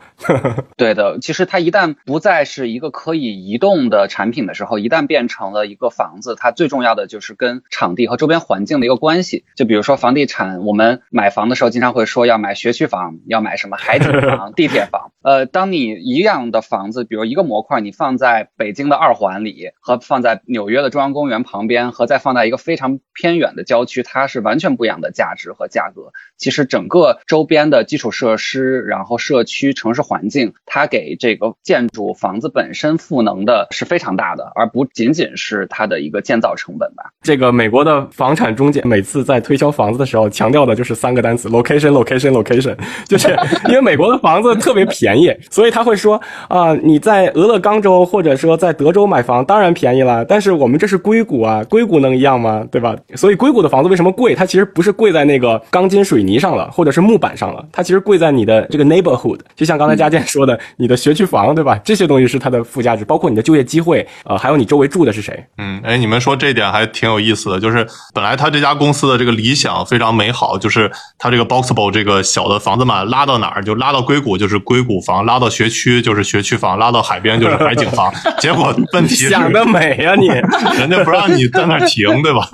D: 对的，其实它一旦不再是一个可以移动的产品的时候，一旦变成了一个房子，它最重要的就是跟场地和周边环境的一个关系。就比如说房地产，我们买房的时候经常会说要买学区房，要买什么海景房、地铁房。呃，当你一样的房子，比如一个模块，你放在北京的二环里，和放在纽约的中央公园旁边，和再放在一个非常偏远的郊区，它是完全不一样的价值和价格。其实整个周边的基础设施，然后社区、城市环境，它给这个建筑。房子本身赋能的是非常大的，而不仅仅是它的一个建造成本吧。
B: 这个美国的房产中介每次在推销房子的时候，强调的就是三个单词：location，location，location。就是因为美国的房子特别便宜，所以他会说啊，你在俄勒冈州或者说在德州买房当然便宜了，但是我们这是硅谷啊，硅谷能一样吗？对吧？所以硅谷的房子为什么贵？它其实不是贵在那个钢筋水泥上了，或者是木板上了，它其实贵在你的这个 neighborhood。就像刚才佳健说的，你的学区房，对吧？这些东西是它的附加值，包括你的就业机会，呃，还有你周围住的是谁。
A: 嗯，哎，你们说这一点还挺有意思的，就是本来他这家公司的这个理想非常美好，就是他这个 Boxable 这个小的房子嘛，拉到哪儿就拉到硅谷，就是硅谷房，拉到学区就是学区房，拉到海边就是海景房。结果问题是，
B: 想得美呀、你！
A: 人家不让你在那儿停，对吧？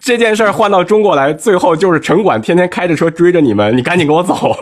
B: 这件事儿换到中国来，最后就是城管天天开着车追着你们，你赶紧给我走。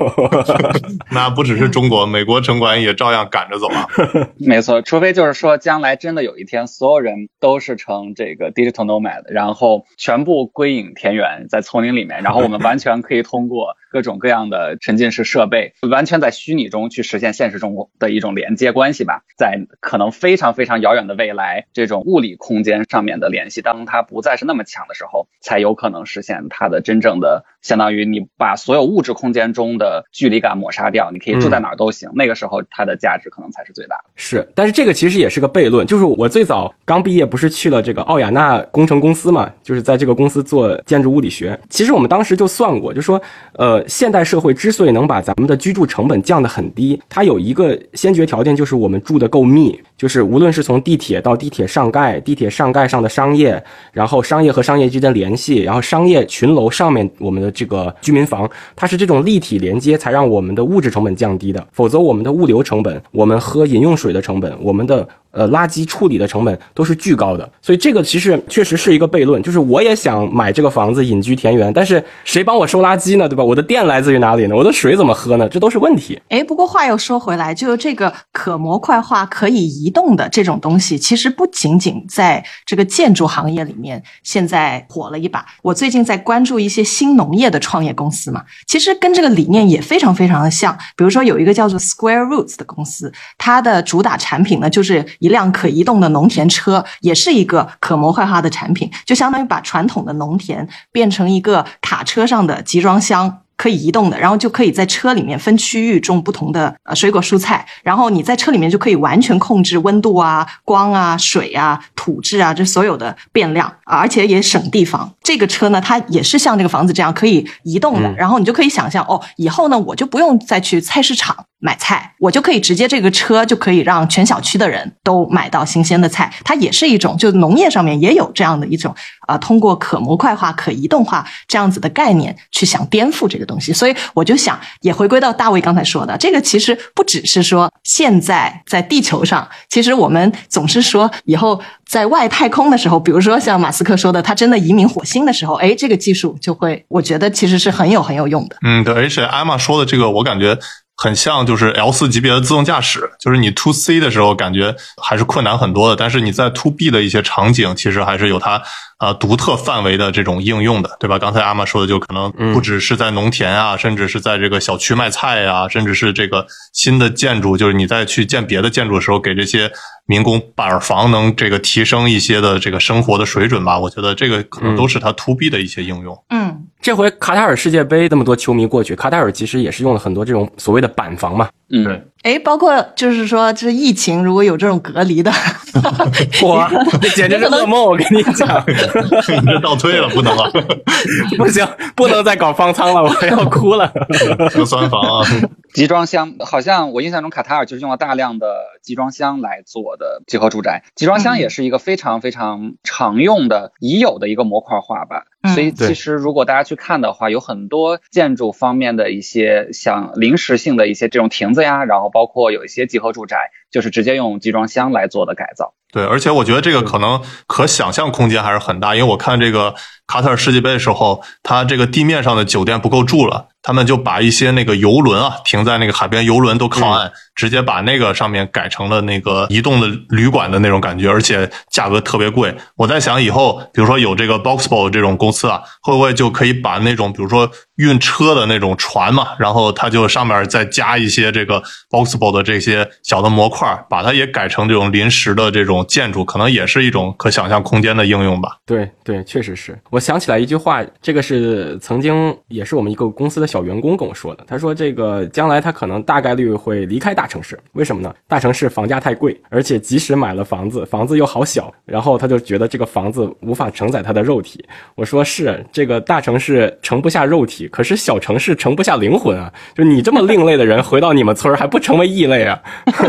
A: 那不只是中国，美国城管也照样赶着走啊。
D: 没错，除非就是说将来真的有一天，所有人都是成这个 digital nomad，然后全部归隐田园，在丛林里面，然后我们完全可以通过各种各样的沉浸式设备，完全在虚拟中去实现现实中的一种连接关系吧。在可能非常非常遥远的未来，这种物理空间上面的联系，当它不再是那么强的时候，才有可能实现它的真正的，相当于你把所有物质空间中的距离感抹杀掉，你可以住在哪儿都行。那个时候，它的价值可能才是最大的。
B: 是，但是这个其实也是个悖论，就是我最早刚毕业不是去了这个奥雅纳工程公司嘛，就是在这个公司做建筑物理学。其实我们当时就算过，就说，呃，现代社会之所以能把咱们的居住成本降得很低，它有一个先决条件就是我们住得够密，就是无论是从地铁到地铁上盖，地铁上盖上的商业，然后商业和商业之间联系，然后商业群楼上面我们的这个居民房，它是这种立体连接，才让我们的物质成本降低的。否则，我们的物流成本，我们和喝饮用水的成本，我们的呃垃圾处理的成本都是巨高的。所以这个其实确实是一个悖论，就是我也想买这个房子隐居田园，但是谁帮我收垃圾呢？对吧？我的电来自于哪里呢？我的水怎么喝呢？这都是问题。
C: 哎，不过话又说回来，就这个可模块化、可以移动的这种东西，其实不仅仅在这个建筑行业里面现在火了一把。我最近在关注一些新农业的创业公司嘛，其实跟这个理念也非常非常的像。比如说有一个叫做 Square Roots 的公司，它的主打产品呢就是一辆可移动的农田车，也是一个可模块化的产品，就相当于把传统的农田变成一个卡车上的集装箱。可以移动的，然后就可以在车里面分区域种不同的呃水果蔬菜，然后你在车里面就可以完全控制温度啊、光啊、水啊、土质啊这所有的变量，而且也省地方。这个车呢，它也是像这个房子这样可以移动的，然后你就可以想象哦，以后呢我就不用再去菜市场买菜，我就可以直接这个车就可以让全小区的人都买到新鲜的菜。它也是一种，就农业上面也有这样的一种啊、呃，通过可模块化、可移动化这样子的概念去想颠覆这个。东西，所以我就想，也回归到大卫刚才说的，这个其实不只是说现在在地球上，其实我们总是说以后在外太空的时候，比如说像马斯克说的，他真的移民火星的时候，哎，这个技术就会，我觉得其实是很有很有用的。
A: 嗯，对，而且艾玛说的这个，我感觉。很像就是 L 四级别的自动驾驶，就是你 To C 的时候感觉还是困难很多的，但是你在 To B 的一些场景，其实还是有它呃独特范围的这种应用的，对吧？刚才阿玛说的就可能不只是在农田啊，甚至是在这个小区卖菜啊，甚至是这个新的建筑，就是你在去建别的建筑的时候，给这些民工板房能这个提升一些的这个生活的水准吧。我觉得这个可能都是它 To B 的一些应用。
C: 嗯，
B: 这回卡塔尔世界杯那么多球迷过去，卡塔尔其实也是用了很多这种所谓的板房嘛。
D: 嗯，
A: 对。
C: 哎，包括就是说，这疫情如果有这种隔离的，
B: 哇，这简直是噩梦！我跟你讲，
A: 你这倒退了，不能啊，
B: 不行，不能再搞方舱了，我要哭了。
A: 核酸房啊，
D: 集装箱好像我印象中卡塔尔就是用了大量的集装箱来做的集合住宅，集装箱也是一个非常非常常用的已有的一个模块化吧。所以其实如果大家去看的话，有很多建筑方面的一些像临时性的一些这种亭子呀，然后包括有一些集合住宅，就是直接用集装箱来做的改造。
A: 对，而且我觉得这个可能可想象空间还是很大，因为我看这个卡塔尔世界杯的时候，它这个地面上的酒店不够住了，他们就把一些那个游轮啊停在那个海边，游轮都靠岸，嗯、直接把那个上面改成了那个移动的旅馆的那种感觉，而且价格特别贵。我在想以后，比如说有这个 Boxboat 这种公司啊，会不会就可以把那种比如说运车的那种船嘛，然后它就上面再加一些这个 Boxboat 的这些小的模块，把它也改成这种临时的这种。建筑可能也是一种可想象空间的应用吧。
B: 对对，确实是。我想起来一句话，这个是曾经也是我们一个公司的小员工跟我说的。他说，这个将来他可能大概率会离开大城市，为什么呢？大城市房价太贵，而且即使买了房子，房子又好小，然后他就觉得这个房子无法承载他的肉体。我说是，这个大城市盛不下肉体，可是小城市盛不下灵魂啊。就你这么另类的人回到你们村儿还不成为异类啊？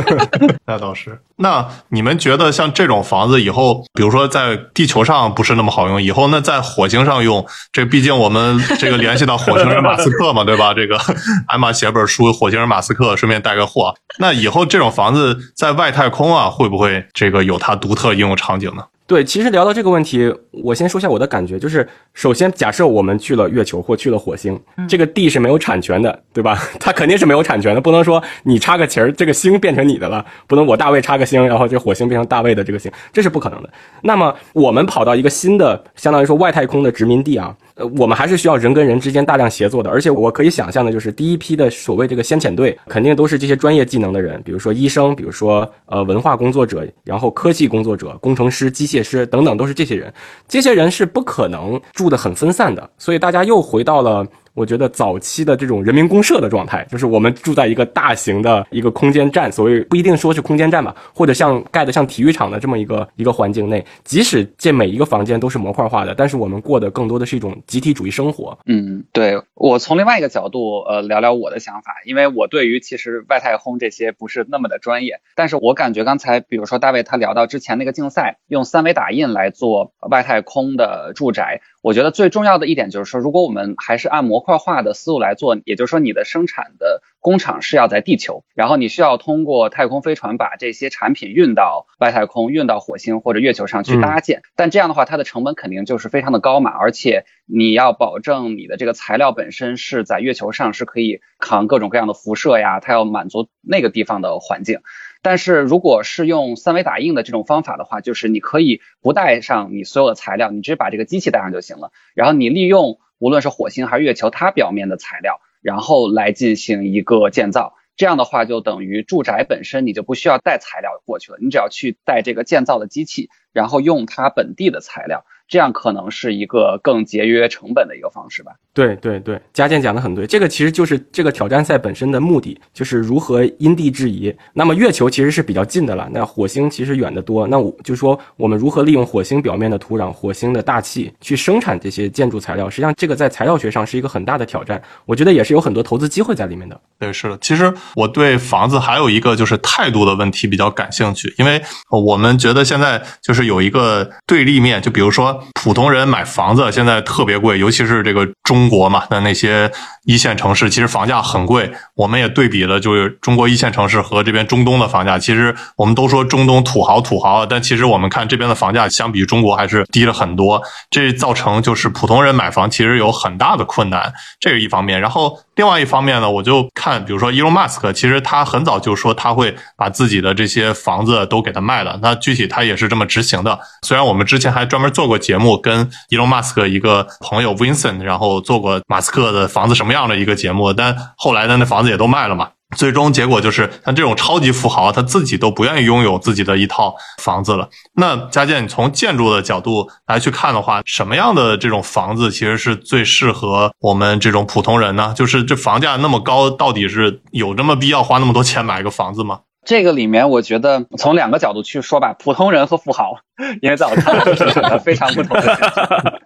A: 那倒是。那你们觉得像这种房子以后，比如说在地球上不是那么好用，以后那在火星上用，这毕竟我们这个联系到火星人马斯克嘛。对吧？这个艾玛写本书《火星人马斯克》，顺便带个货。那以后这种房子在外太空啊，会不会这个有它独特应用场景呢？
B: 对，其实聊到这个问题，我先说一下我的感觉，就是首先假设我们去了月球或去了火星，这个地是没有产权的，对吧？它肯定是没有产权的，不能说你插个旗儿，这个星变成你的了，不能我大卫插个星，然后这火星变成大卫的这个星，这是不可能的。那么我们跑到一个新的，相当于说外太空的殖民地啊，呃，我们还是需要人跟人之间大量协作的，而且我可以想象的就是第一批的所谓这个先遣队，肯定都是这些专业技能的人，比如说医生，比如说呃文化工作者，然后科技工作者、工程师、机械。也是等等都是这些人，这些人是不可能住的很分散的，所以大家又回到了。我觉得早期的这种人民公社的状态，就是我们住在一个大型的一个空间站，所谓不一定说是空间站吧，或者像盖的像体育场的这么一个一个环境内，即使这每一个房间都是模块化的，但是我们过的更多的是一种集体主义生活。
D: 嗯，对我从另外一个角度呃聊聊我的想法，因为我对于其实外太空这些不是那么的专业，但是我感觉刚才比如说大卫他聊到之前那个竞赛用三维打印来做外太空的住宅。我觉得最重要的一点就是说，如果我们还是按模块化的思路来做，也就是说，你的生产的工厂是要在地球，然后你需要通过太空飞船把这些产品运到外太空、运到火星或者月球上去搭建。但这样的话，它的成本肯定就是非常的高嘛，而且你要保证你的这个材料本身是在月球上是可以扛各种各样的辐射呀，它要满足那个地方的环境。但是如果是用三维打印的这种方法的话，就是你可以不带上你所有的材料，你直接把这个机器带上就行了。然后你利用无论是火星还是月球它表面的材料，然后来进行一个建造。这样的话就等于住宅本身你就不需要带材料过去了，你只要去带这个建造的机器，然后用它本地的材料。这样可能是一个更节约成本的一个方式吧。
B: 对对对，嘉健讲的很对，这个其实就是这个挑战赛本身的目的，就是如何因地制宜。那么月球其实是比较近的了，那火星其实远得多。那我就说我们如何利用火星表面的土壤、火星的大气去生产这些建筑材料，实际上这个在材料学上是一个很大的挑战。我觉得也是有很多投资机会在里面的。
A: 对，是的。其实我对房子还有一个就是态度的问题比较感兴趣，因为我们觉得现在就是有一个对立面，就比如说。普通人买房子现在特别贵，尤其是这个中国嘛的那些一线城市，其实房价很贵。我们也对比了，就是中国一线城市和这边中东的房价。其实我们都说中东土豪土豪，但其实我们看这边的房价相比中国还是低了很多。这造成就是普通人买房其实有很大的困难，这是一方面。然后另外一方面呢，我就看，比如说伊隆马斯克，其实他很早就说他会把自己的这些房子都给他卖了。那具体他也是这么执行的。虽然我们之前还专门做过节目。跟伊隆马斯克一个朋友 Vincent，然后做过马斯克的房子什么样的一个节目，但后来呢，那房子也都卖了嘛。最终结果就是像这种超级富豪，他自己都不愿意拥有自己的一套房子了。那佳健，你从建筑的角度来去看的话，什么样的这种房子其实是最适合我们这种普通人呢？就是这房价那么高，到底是有这么必要花那么多钱买个房子吗？
D: 这个里面，我觉得从两个角度去说吧，普通人和富豪，因为在我看来是两个非常不同的。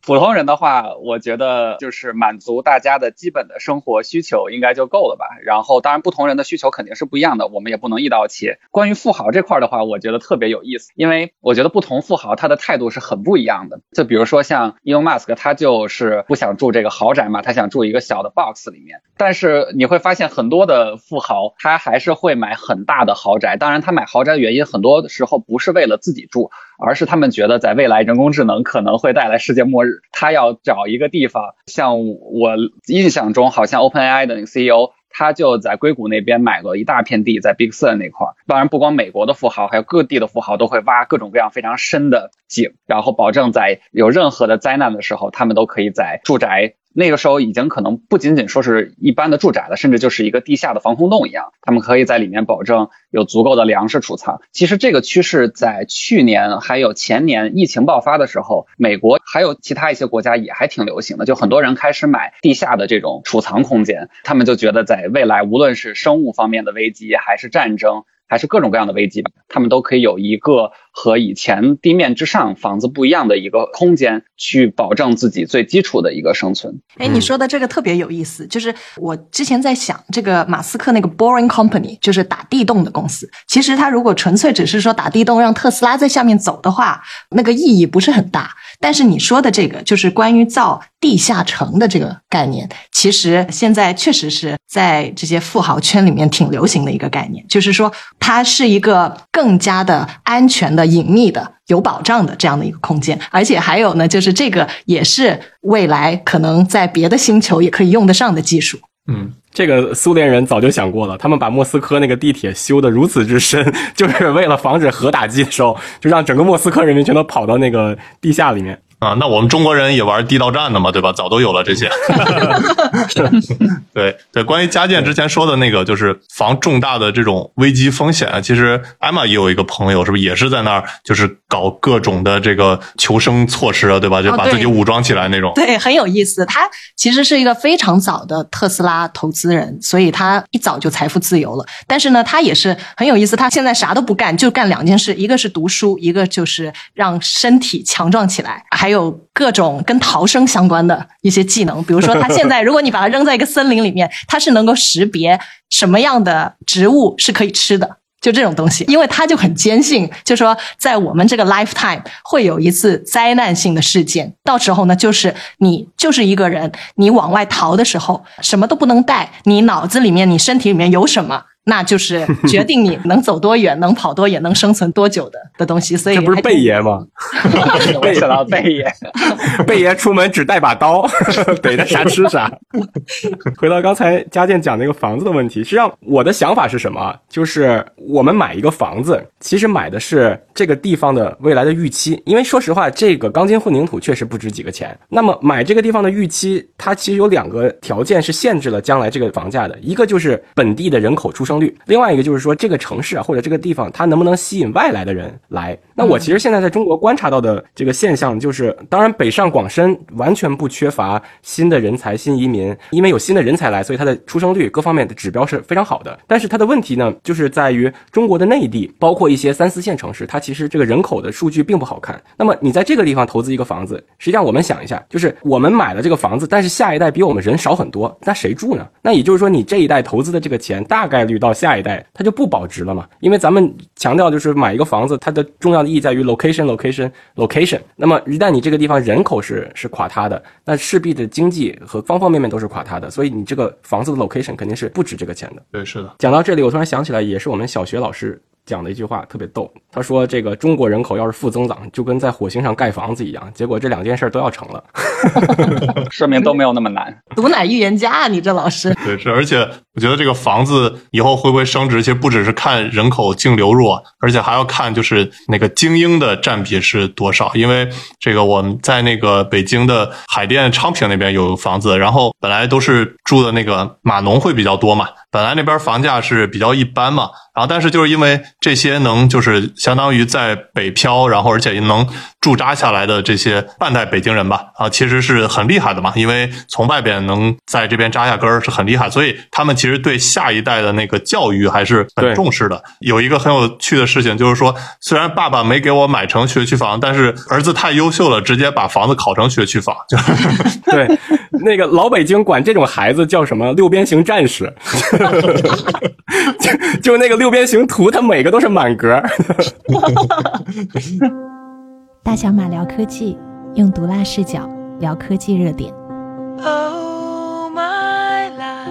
D: 普通人的话，我觉得就是满足大家的基本的生活需求应该就够了吧。然后，当然不同人的需求肯定是不一样的，我们也不能一刀切。关于富豪这块的话，我觉得特别有意思，因为我觉得不同富豪他的态度是很不一样的。就比如说像 Elon Musk，他就是不想住这个豪宅嘛，他想住一个小的 box 里面。但是你会发现很多的富豪他还是会买。买很大的豪宅，当然他买豪宅的原因很多时候不是为了自己住，而是他们觉得在未来人工智能可能会带来世界末日，他要找一个地方。像我印象中，好像 OpenAI 的那个 CEO，他就在硅谷那边买了一大片地，在 Big Sur 那块儿。当然，不光美国的富豪，还有各地的富豪都会挖各种各样非常深的井，然后保证在有任何的灾难的时候，他们都可以在住宅。那个时候已经可能不仅仅说是一般的住宅了，甚至就是一个地下的防空洞一样，他们可以在里面保证有足够的粮食储藏。其实这个趋势在去年还有前年疫情爆发的时候，美国还有其他一些国家也还挺流行的，就很多人开始买地下的这种储藏空间，他们就觉得在未来无论是生物方面的危机还是战争。还是各种各样的危机吧，他们都可以有一个和以前地面之上房子不一样的一个空间，去保证自己最基础的一个生存。
C: 哎，你说的这个特别有意思，就是我之前在想，这个马斯克那个 Boring Company 就是打地洞的公司，其实他如果纯粹只是说打地洞让特斯拉在下面走的话，那个意义不是很大。但是你说的这个，就是关于造地下城的这个概念，其实现在确实是在这些富豪圈里面挺流行的一个概念，就是说它是一个更加的安全的、隐秘的、有保障的这样的一个空间，而且还有呢，就是这个也是未来可能在别的星球也可以用得上的技术。
A: 嗯，
B: 这个苏联人早就想过了，他们把莫斯科那个地铁修得如此之深，就是为了防止核打击的时候，就让整个莫斯科人民全都跑到那个地下里面。
A: 啊，那我们中国人也玩地道战的嘛，对吧？早都有了这些。对对，关于家建之前说的那个，就是防重大的这种危机风险。其实艾玛也有一个朋友，是不是也是在那儿，就是搞各种的这个求生措施啊，对吧？就把自己武装起来那种。
C: 对，很有意思。他其实是一个非常早的特斯拉投资人，所以他一早就财富自由了。但是呢，他也是很有意思。他现在啥都不干，就干两件事：一个是读书，一个就是让身体强壮起来，还还有各种跟逃生相关的一些技能。比如说，他现在如果你把他扔在一个森林里面，他是能够识别什么样的植物是可以吃的。就这种东西，因为他就很坚信，就说在我们这个 lifetime 会有一次灾难性的事件，到时候呢，就是你就是一个人，你往外逃的时候什么都不能带，你脑子里面、你身体里面有什么，那就是决定你能走多远、能跑多远、能生存多久的的东西。所以
B: 这不是贝爷吗？
D: 我想到贝爷，
B: 贝爷出门只带把刀，逮着啥吃啥。回到刚才嘉健讲那个房子的问题，实际上我的想法是什么？就是我们买一个房子，其实买的是这个地方的未来的预期。因为说实话，这个钢筋混凝土确实不值几个钱。那么买这个地方的预期，它其实有两个条件是限制了将来这个房价的，一个就是本地的人口出生率，另外一个就是说这个城市啊或者这个地方它能不能吸引外来的人来。那我其实现在在中国观察到的这个现象就是，当然北上广深完全不缺乏新的人才、新移民，因为有新的人才来，所以它的出生率各方面的指标是非常好的。但是它的问题呢，就是在于中国的内地，包括一些三四线城市，它其实这个人口的数据并不好看。那么你在这个地方投资一个房子，实际上我们想一下，就是我们买了这个房子，但是下一代比我们人少很多，那谁住呢？那也就是说，你这一代投资的这个钱，大概率到下一代它就不保值了嘛？因为咱们强调就是买一个房子，它的重要的意义在于 location location location。那么一旦你这个地方人口是是垮塌的，那势必的经济和方方面面都是垮塌的，所以你这个房子的 location 肯定是不值这个钱的。
A: 对，是的。
B: 讲到这里，我突然想起来，也是我们小学老师讲的一句话，特别逗。他说：“这个中国人口要是负增长，就跟在火星上盖房子一样。”结果这两件事都要成了。
D: 说明都没有那么难。
C: 毒奶预言家啊，你这老师。
A: 对，是，而且我觉得这个房子以后会不会升值，其实不只是看人口净流入，而且还要看就是那个精英的占比是多少。因为这个我们在那个北京的海淀昌平那边有房子，然后本来都是住的那个码农会比较多嘛，本来那边房价是比较一般嘛，然后但是就是因为这些能就是相当于在北漂，然后而且能驻扎下来的这些半代北京人吧，啊，其实是很厉害的嘛，因为从外边能在这边扎下根儿是很厉害，所以他们其实对下一代的那个教育还是很重视的。有一个很有趣的事情就是说，虽然爸爸没给我买成学区房，但是儿子太优秀了，直接把房子考成学区房，就
B: 对，那个老北京管这种孩子叫什么六边形战士，就就那个六边形图，它每个都是满格。
E: 大小马聊科技，用毒辣视角聊科技热点。
F: Oh, my life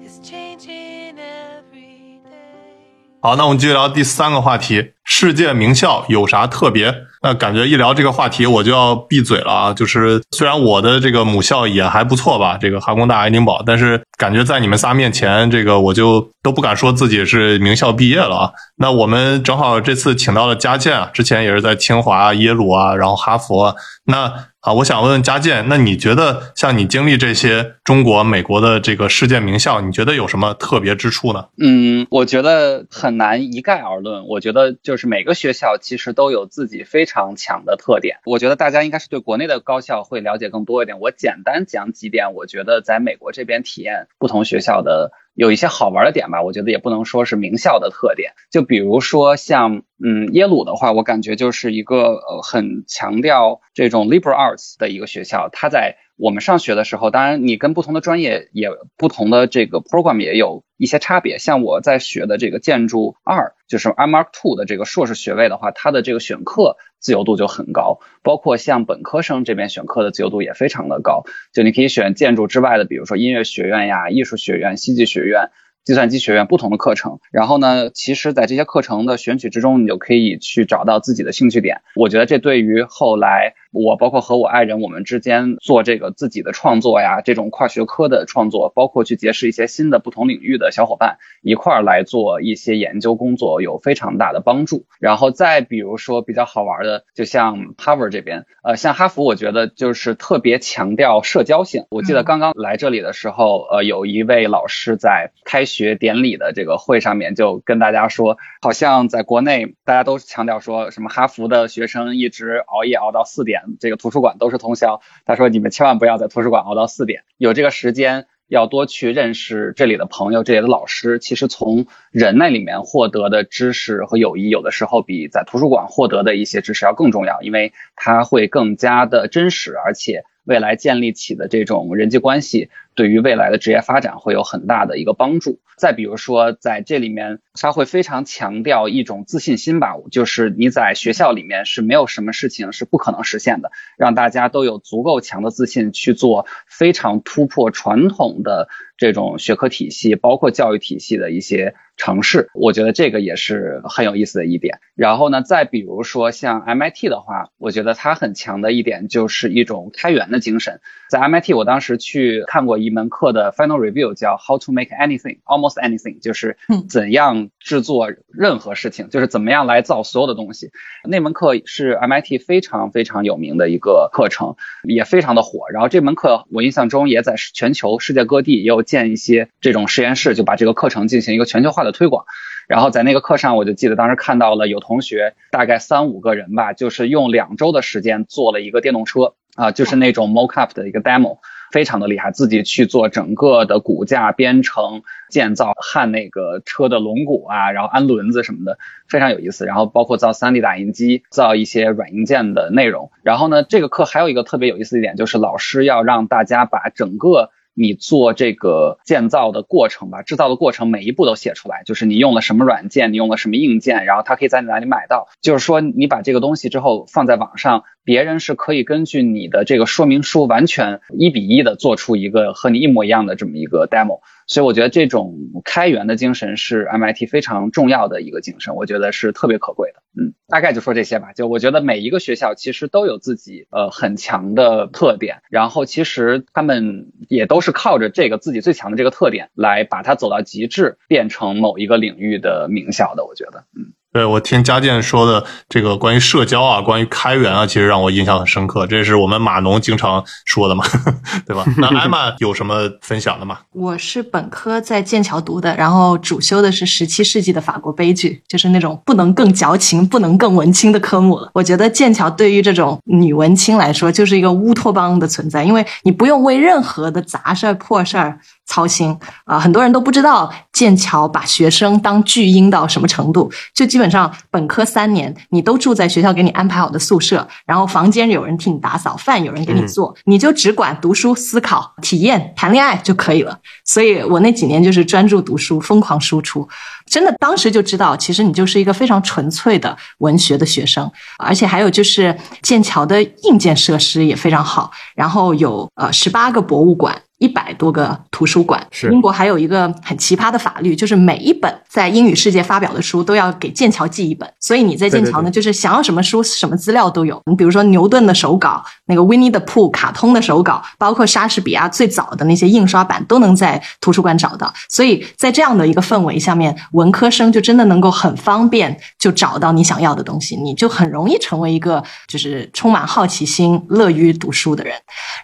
F: is changing every day.
A: 好，那我们继续聊第三个话题：世界名校有啥特别？那感觉一聊这个话题，我就要闭嘴了啊！就是虽然我的这个母校也还不错吧，这个哈工大爱丁堡，但是感觉在你们仨面前，这个我就都不敢说自己是名校毕业了啊。那我们正好这次请到了佳健啊，之前也是在清华、耶鲁啊，然后哈佛。那啊，我想问问佳健，那你觉得像你经历这些中国、美国的这个世界名校，你觉得有什么特别之处呢？
D: 嗯，我觉得很难一概而论。我觉得就是每个学校其实都有自己非常强的特点。我觉得大家应该是对国内的高校会了解更多一点。我简单讲几点，我觉得在美国这边体验不同学校的有一些好玩的点吧。我觉得也不能说是名校的特点。就比如说像嗯耶鲁的话，我感觉就是一个呃很强调这种 liberal arts 的一个学校，它在我们上学的时候，当然你跟不同的专业也不同的这个 program 也有一些差别。像我在学的这个建筑二，就是 i Mark Two 的这个硕士学位的话，它的这个选课自由度就很高，包括像本科生这边选课的自由度也非常的高。就你可以选建筑之外的，比如说音乐学院呀、艺术学院、戏剧学院。计算机学院不同的课程，然后呢，其实，在这些课程的选取之中，你就可以去找到自己的兴趣点。我觉得这对于后来我，包括和我爱人，我们之间做这个自己的创作呀，这种跨学科的创作，包括去结识一些新的不同领域的小伙伴，一块儿来做一些研究工作，有非常大的帮助。然后再比如说比较好玩的，就像 Harvard 这边，呃，像哈佛，我觉得就是特别强调社交性。我记得刚刚来这里的时候，呃，有一位老师在开学。学典礼的这个会上面就跟大家说，好像在国内大家都强调说什么哈佛的学生一直熬夜熬到四点，这个图书馆都是通宵。他说你们千万不要在图书馆熬到四点，有这个时间要多去认识这里的朋友，这里的老师。其实从人那里面获得的知识和友谊，有的时候比在图书馆获得的一些知识要更重要，因为它会更加的真实，而且未来建立起的这种人际关系。对于未来的职业发展会有很大的一个帮助。再比如说，在这里面，他会非常强调一种自信心吧，就是你在学校里面是没有什么事情是不可能实现的，让大家都有足够强的自信去做非常突破传统的这种学科体系，包括教育体系的一些尝试。我觉得这个也是很有意思的一点。然后呢，再比如说像 MIT 的话，我觉得它很强的一点就是一种开源的精神。在 MIT，我当时去看过一。一门课的 final review 叫 How to make anything almost anything，就是怎样制作任何事情，就是怎么样来造所有的东西。那门课是 MIT 非常非常有名的一个课程，也非常的火。然后这门课我印象中也在全球世界各地也有建一些这种实验室，就把这个课程进行一个全球化的推广。然后在那个课上，我就记得当时看到了有同学大概三五个人吧，就是用两周的时间做了一个电动车啊，就是那种 mockup 的一个 demo。非常的厉害，自己去做整个的骨架编程、建造、焊那个车的龙骨啊，然后安轮子什么的，非常有意思。然后包括造 3D 打印机、造一些软硬件的内容。然后呢，这个课还有一个特别有意思的一点，就是老师要让大家把整个。你做这个建造的过程吧，制造的过程每一步都写出来，就是你用了什么软件，你用了什么硬件，然后它可以在哪里买到。就是说，你把这个东西之后放在网上，别人是可以根据你的这个说明书，完全一比一的做出一个和你一模一样的这么一个 demo。所以我觉得这种开源的精神是 MIT 非常重要的一个精神，我觉得是特别可贵的。嗯，大概就说这些吧。就我觉得每一个学校其实都有自己呃很强的特点，然后其实他们也都是靠着这个自己最强的这个特点来把它走到极致，变成某一个领域的名校的。我觉得，嗯。
A: 对我听佳健说的这个关于社交啊，关于开源啊，其实让我印象很深刻。这是我们码农经常说的嘛，对吧？那 艾玛有什么分享的吗？
C: 我是本科在剑桥读的，然后主修的是十七世纪的法国悲剧，就是那种不能更矫情、不能更文青的科目了。我觉得剑桥对于这种女文青来说，就是一个乌托邦的存在，因为你不用为任何的杂事儿、破事儿。操心啊！很多人都不知道剑桥把学生当巨婴到什么程度，就基本上本科三年，你都住在学校给你安排好的宿舍，然后房间有人替你打扫，饭有人给你做，你就只管读书、思考、体验、谈恋爱就可以了。所以我那几年就是专注读书，疯狂输出，真的当时就知道，其实你就是一个非常纯粹的文学的学生。而且还有就是剑桥的硬件设施也非常好，然后有呃十八个博物馆。一百多个图书馆，
B: 是
C: 英国还有一个很奇葩的法律，就是每一本在英语世界发表的书都要给剑桥寄一本，所以你在剑桥呢，就是想要什么书、什么资料都有。你比如说牛顿的手稿，那个 Winnie the Pooh 卡通的手稿，包括莎士比亚最早的那些印刷版，都能在图书馆找到。所以在这样的一个氛围下面，文科生就真的能够很方便就找到你想要的东西，你就很容易成为一个就是充满好奇心、乐于读书的人。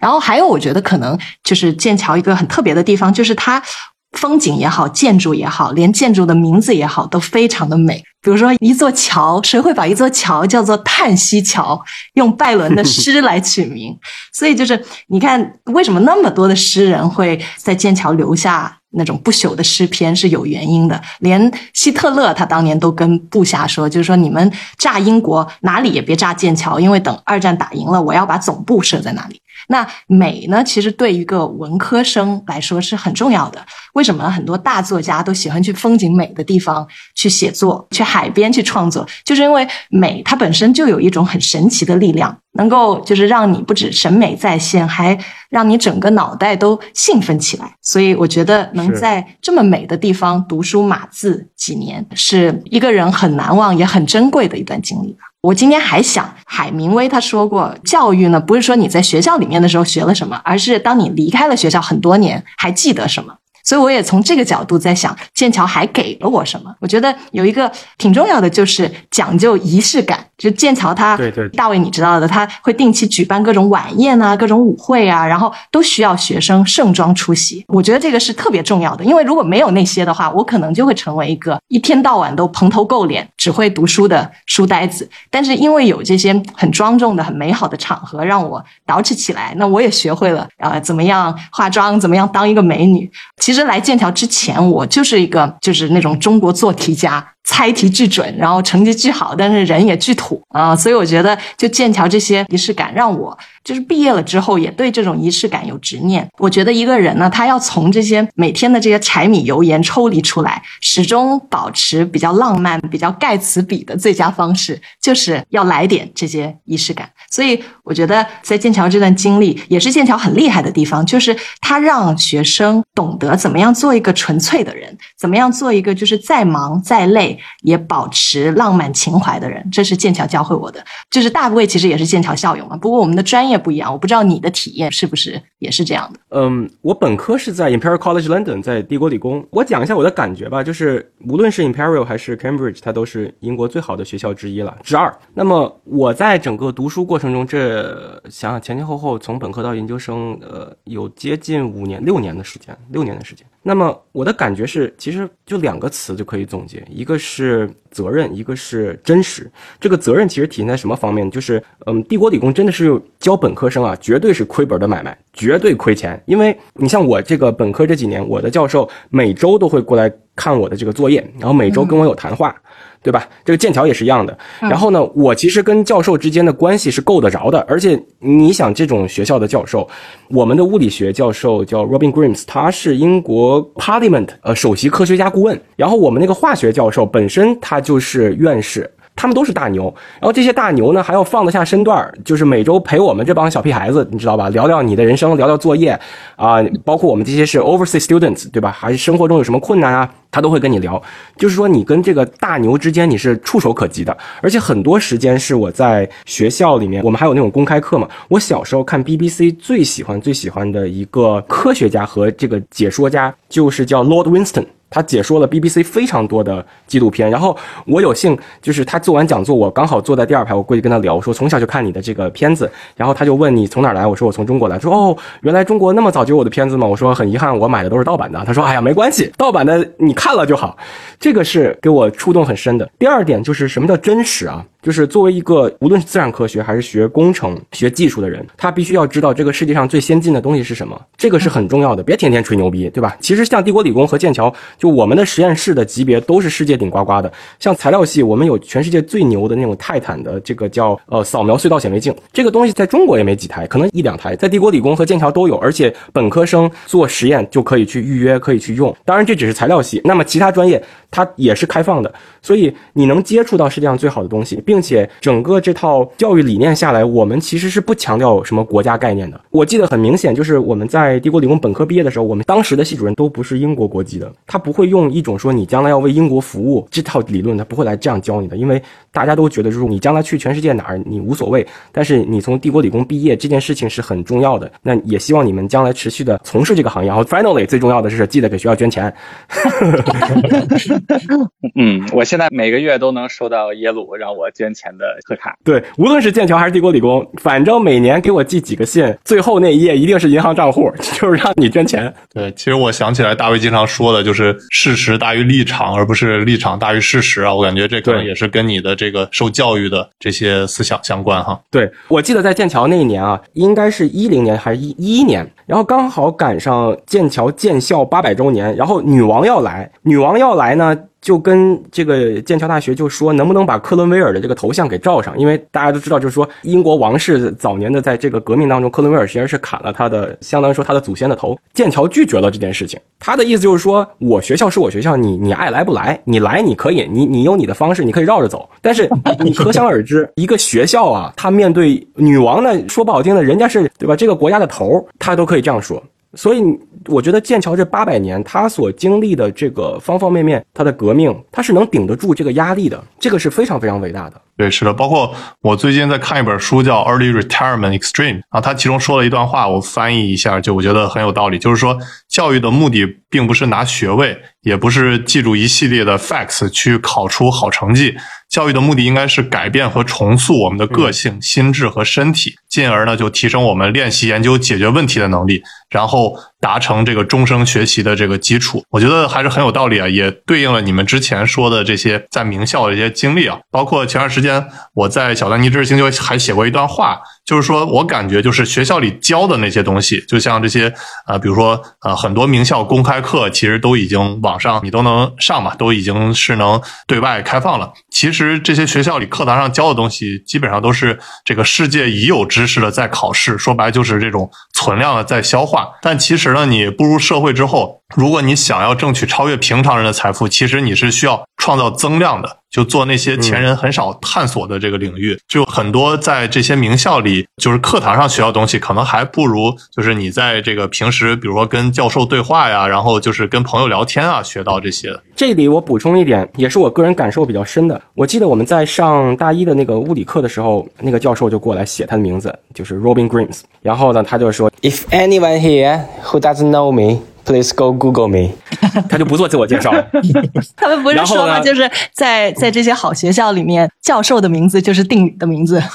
C: 然后还有，我觉得可能就是。剑桥一个很特别的地方，就是它风景也好，建筑也好，连建筑的名字也好，都非常的美。比如说一座桥，谁会把一座桥叫做叹息桥？用拜伦的诗来取名。所以就是你看，为什么那么多的诗人会在剑桥留下那种不朽的诗篇是有原因的。连希特勒他当年都跟部下说，就是说你们炸英国哪里也别炸剑桥，因为等二战打赢了，我要把总部设在那里。那美呢，其实对一个文科生来说是很重要的。为什么很多大作家都喜欢去风景美的地方去写作，去海边去创作？就是因为美它本身就有一种很神奇的力量，能够就是让你不止审美在线，还让你整个脑袋都兴奋起来。所以我觉得能
B: 是
C: 在这么美的地方读书码字几年，是一个人很难忘也很珍贵的一段经历吧。我今天还想，海明威他说过，教育呢不是说你在学校里面的时候学了什么，而是当你离开了学校很多年，还记得什么。所以我也从这个角度在想，剑桥还给了我什么？我觉得有一个挺重要的，就是讲究仪式感。就剑桥它，
B: 对对
C: 大卫你知道的，他会定期举办各种晚宴啊、各种舞会啊，然后都需要学生盛装出席。我觉得这个是特别重要的，因为如果没有那些的话，我可能就会成为一个一天到晚都蓬头垢脸、只会读书的书呆子。但是因为有这些很庄重的、很美好的场合让我捯饬起来，那我也学会了呃怎么样化妆，怎么样当一个美女。其实来剑桥之前，我就是一个就是那种中国做题家。猜题巨准，然后成绩巨好，但是人也巨土。啊、所以我觉得就剑桥这些仪式感，让我就是毕业了之后也对这种仪式感有执念。我觉得一个人呢，他要从这些每天的这些柴米油盐抽离出来，始终保持比较浪漫、比较盖茨比的最佳方式，就是要来点这些仪式感。所以我觉得在剑桥这段经历，也是剑桥很厉害的地方，就是他让学生懂得怎么样做一个纯粹的人，怎么样做一个就是再忙再累也保持浪漫情怀的人。这是剑桥教会我的。就是大卫其实也是剑桥校友嘛，不过我们的专业也不一样，我不知道你的体验是不是也是这样的。
B: 嗯，我本科是在 Imperial College London，在帝国理工。我讲一下我的感觉吧，就是无论是 Imperial 还是 Cambridge，它都是英国最好的学校之一了，之二。那么我在整个读书过程中，这想想前前后后从本科到研究生，呃，有接近五年、六年的时间，六年的时间。那么我的感觉是，其实就两个词就可以总结，一个是责任，一个是真实。这个责任其实体现在什么方面？就是，嗯，帝国理工真的是教本科生啊，绝对是亏本的买卖，绝对亏钱。因为你像我这个本科这几年，我的教授每周都会过来看我的这个作业，然后每周跟我有谈话。对吧？这个剑桥也是一样的。然后呢，我其实跟教授之间的关系是够得着的，而且你想，这种学校的教授，我们的物理学教授叫 Robin Grimes，他是英国 Parliament 呃首席科学家顾问。然后我们那个化学教授本身他就是院士。他们都是大牛，然后这些大牛呢还要放得下身段儿，就是每周陪我们这帮小屁孩子，你知道吧？聊聊你的人生，聊聊作业啊、包括我们这些是 overseas students，对吧？还是生活中有什么困难啊？他都会跟你聊。就是说，你跟这个大牛之间你是触手可及的，而且很多时间是我在学校里面，我们还有那种公开课嘛。我小时候看 BBC 最喜欢最喜欢的一个科学家和这个解说家，就是叫 Lord Winston。他解说了 BBC 非常多的纪录片，然后我有幸就是他做完讲座，我刚好坐在第二排，我过去跟他聊，我说从小就看你的这个片子，然后他就问你从哪儿来，我说我从中国来，说哦，原来中国那么早就有我的片子吗？我说很遗憾，我买的都是盗版的。他说哎呀没关系，盗版的你看了就好，这个是给我触动很深的。第二点就是什么叫真实啊？就是作为一个无论是自然科学还是学工程、学技术的人，他必须要知道这个世界上最先进的东西是什么，这个是很重要的。别天天吹牛逼，对吧？其实像帝国理工和剑桥，就我们的实验室的级别都是世界顶呱呱的。像材料系，我们有全世界最牛的那种泰坦的这个叫呃扫描隧道显微镜，这个东西在中国也没几台，可能一两台，在帝国理工和剑桥都有，而且本科生做实验就可以去预约，可以去用。当然这只是材料系，那么其他专业它也是开放的，所以你能接触到世界上最好的东西，并且整个这套教育理念下来，我们其实是不强调什么国家概念的。我记得很明显，就是我们在帝国理工本科毕业的时候，我们当时的系主任都不是英国国籍的，他不会用一种说你将来要为英国服务这套理论，他不会来这样教你的，因为大家都觉得就是你将来去全世界哪儿你无所谓，但是你从帝国理工毕业这件事情是很重要的。那也希望你们将来持续的从事这个行业。然后 finally 最重要的是记得给学校捐钱。
D: 嗯，我现在每个月都能收到耶鲁让我捐钱的贺卡。
B: 对，无论是剑桥还是帝国理工，反正每年给我寄几个信，最后那一页一定是银行账户，就是让你捐钱。
A: 对，其实我想起来，大卫经常说的就是事实大于立场，而不是立场大于事实啊。我感觉这可能也是跟你的这个受教育的这些思想相关哈。
B: 对，我记得在剑桥那一年啊，应该是一零年还是一一一年，然后刚好赶上剑桥建校八百周年，然后女王要来，女王要来呢。就跟这个剑桥大学就说，能不能把克伦威尔的这个头像给罩上？因为大家都知道，就是说英国王室早年的在这个革命当中，克伦威尔其实是砍了他的，相当于说他的祖先的头。剑桥拒绝了这件事情，他的意思就是说，我学校是我学校，你你爱来不来，你来你可以，你你有你的方式，你可以绕着走。但是你可想而知，一个学校啊，他面对女王呢，说不好听的，人家是对吧？这个国家的头，他都可以这样说。所以，我觉得剑桥这八百年，他所经历的这个方方面面，他的革命，他是能顶得住这个压力的，这个是非常非常伟大的。
A: 对，是的，包括我最近在看一本书叫《Early Retirement Extreme》啊，他其中说了一段话，我翻译一下，就我觉得很有道理，就是说，教育的目的并不是拿学位，也不是记住一系列的 facts 去考出好成绩。教育的目的应该是改变和重塑我们的个性、心智和身体，进而呢就提升我们练习、研究、解决问题的能力，然后达成这个终生学习的这个基础。我觉得还是很有道理啊，也对应了你们之前说的这些在名校的一些经历啊。包括前段时间我在小丹尼知识星球还写过一段话，就是说我感觉就是学校里教的那些东西，就像这些呃，比如说呃，很多名校公开课其实都已经网上你都能上嘛，都已经是能对外开放了。其实这些学校里课堂上教的东西，基本上都是这个世界已有知识的在考试，说白就是这种存量的在消化。但其实让，你步入社会之后，如果你想要争取超越平常人的财富，其实你是需要创造增量的。就做那些前人很少探索的这个领域，就很多在这些名校里，就是课堂上学到东西，可能还不如就是你在这个平时，比如说跟教授对话呀，然后就是跟朋友聊天啊，学到这些。
B: 这里我补充一点，也是我个人感受比较深的。我记得我们在上大一的那个物理课的时候，那个教授就过来写他的名字，就是 Robin Grimes。然后呢，他就说，If anyone here who doesn't know me。Please go Google me。他就不做自我介绍。
C: 他们不是说吗？就是在在这些好学校里面，教授的名字就是定语的名字。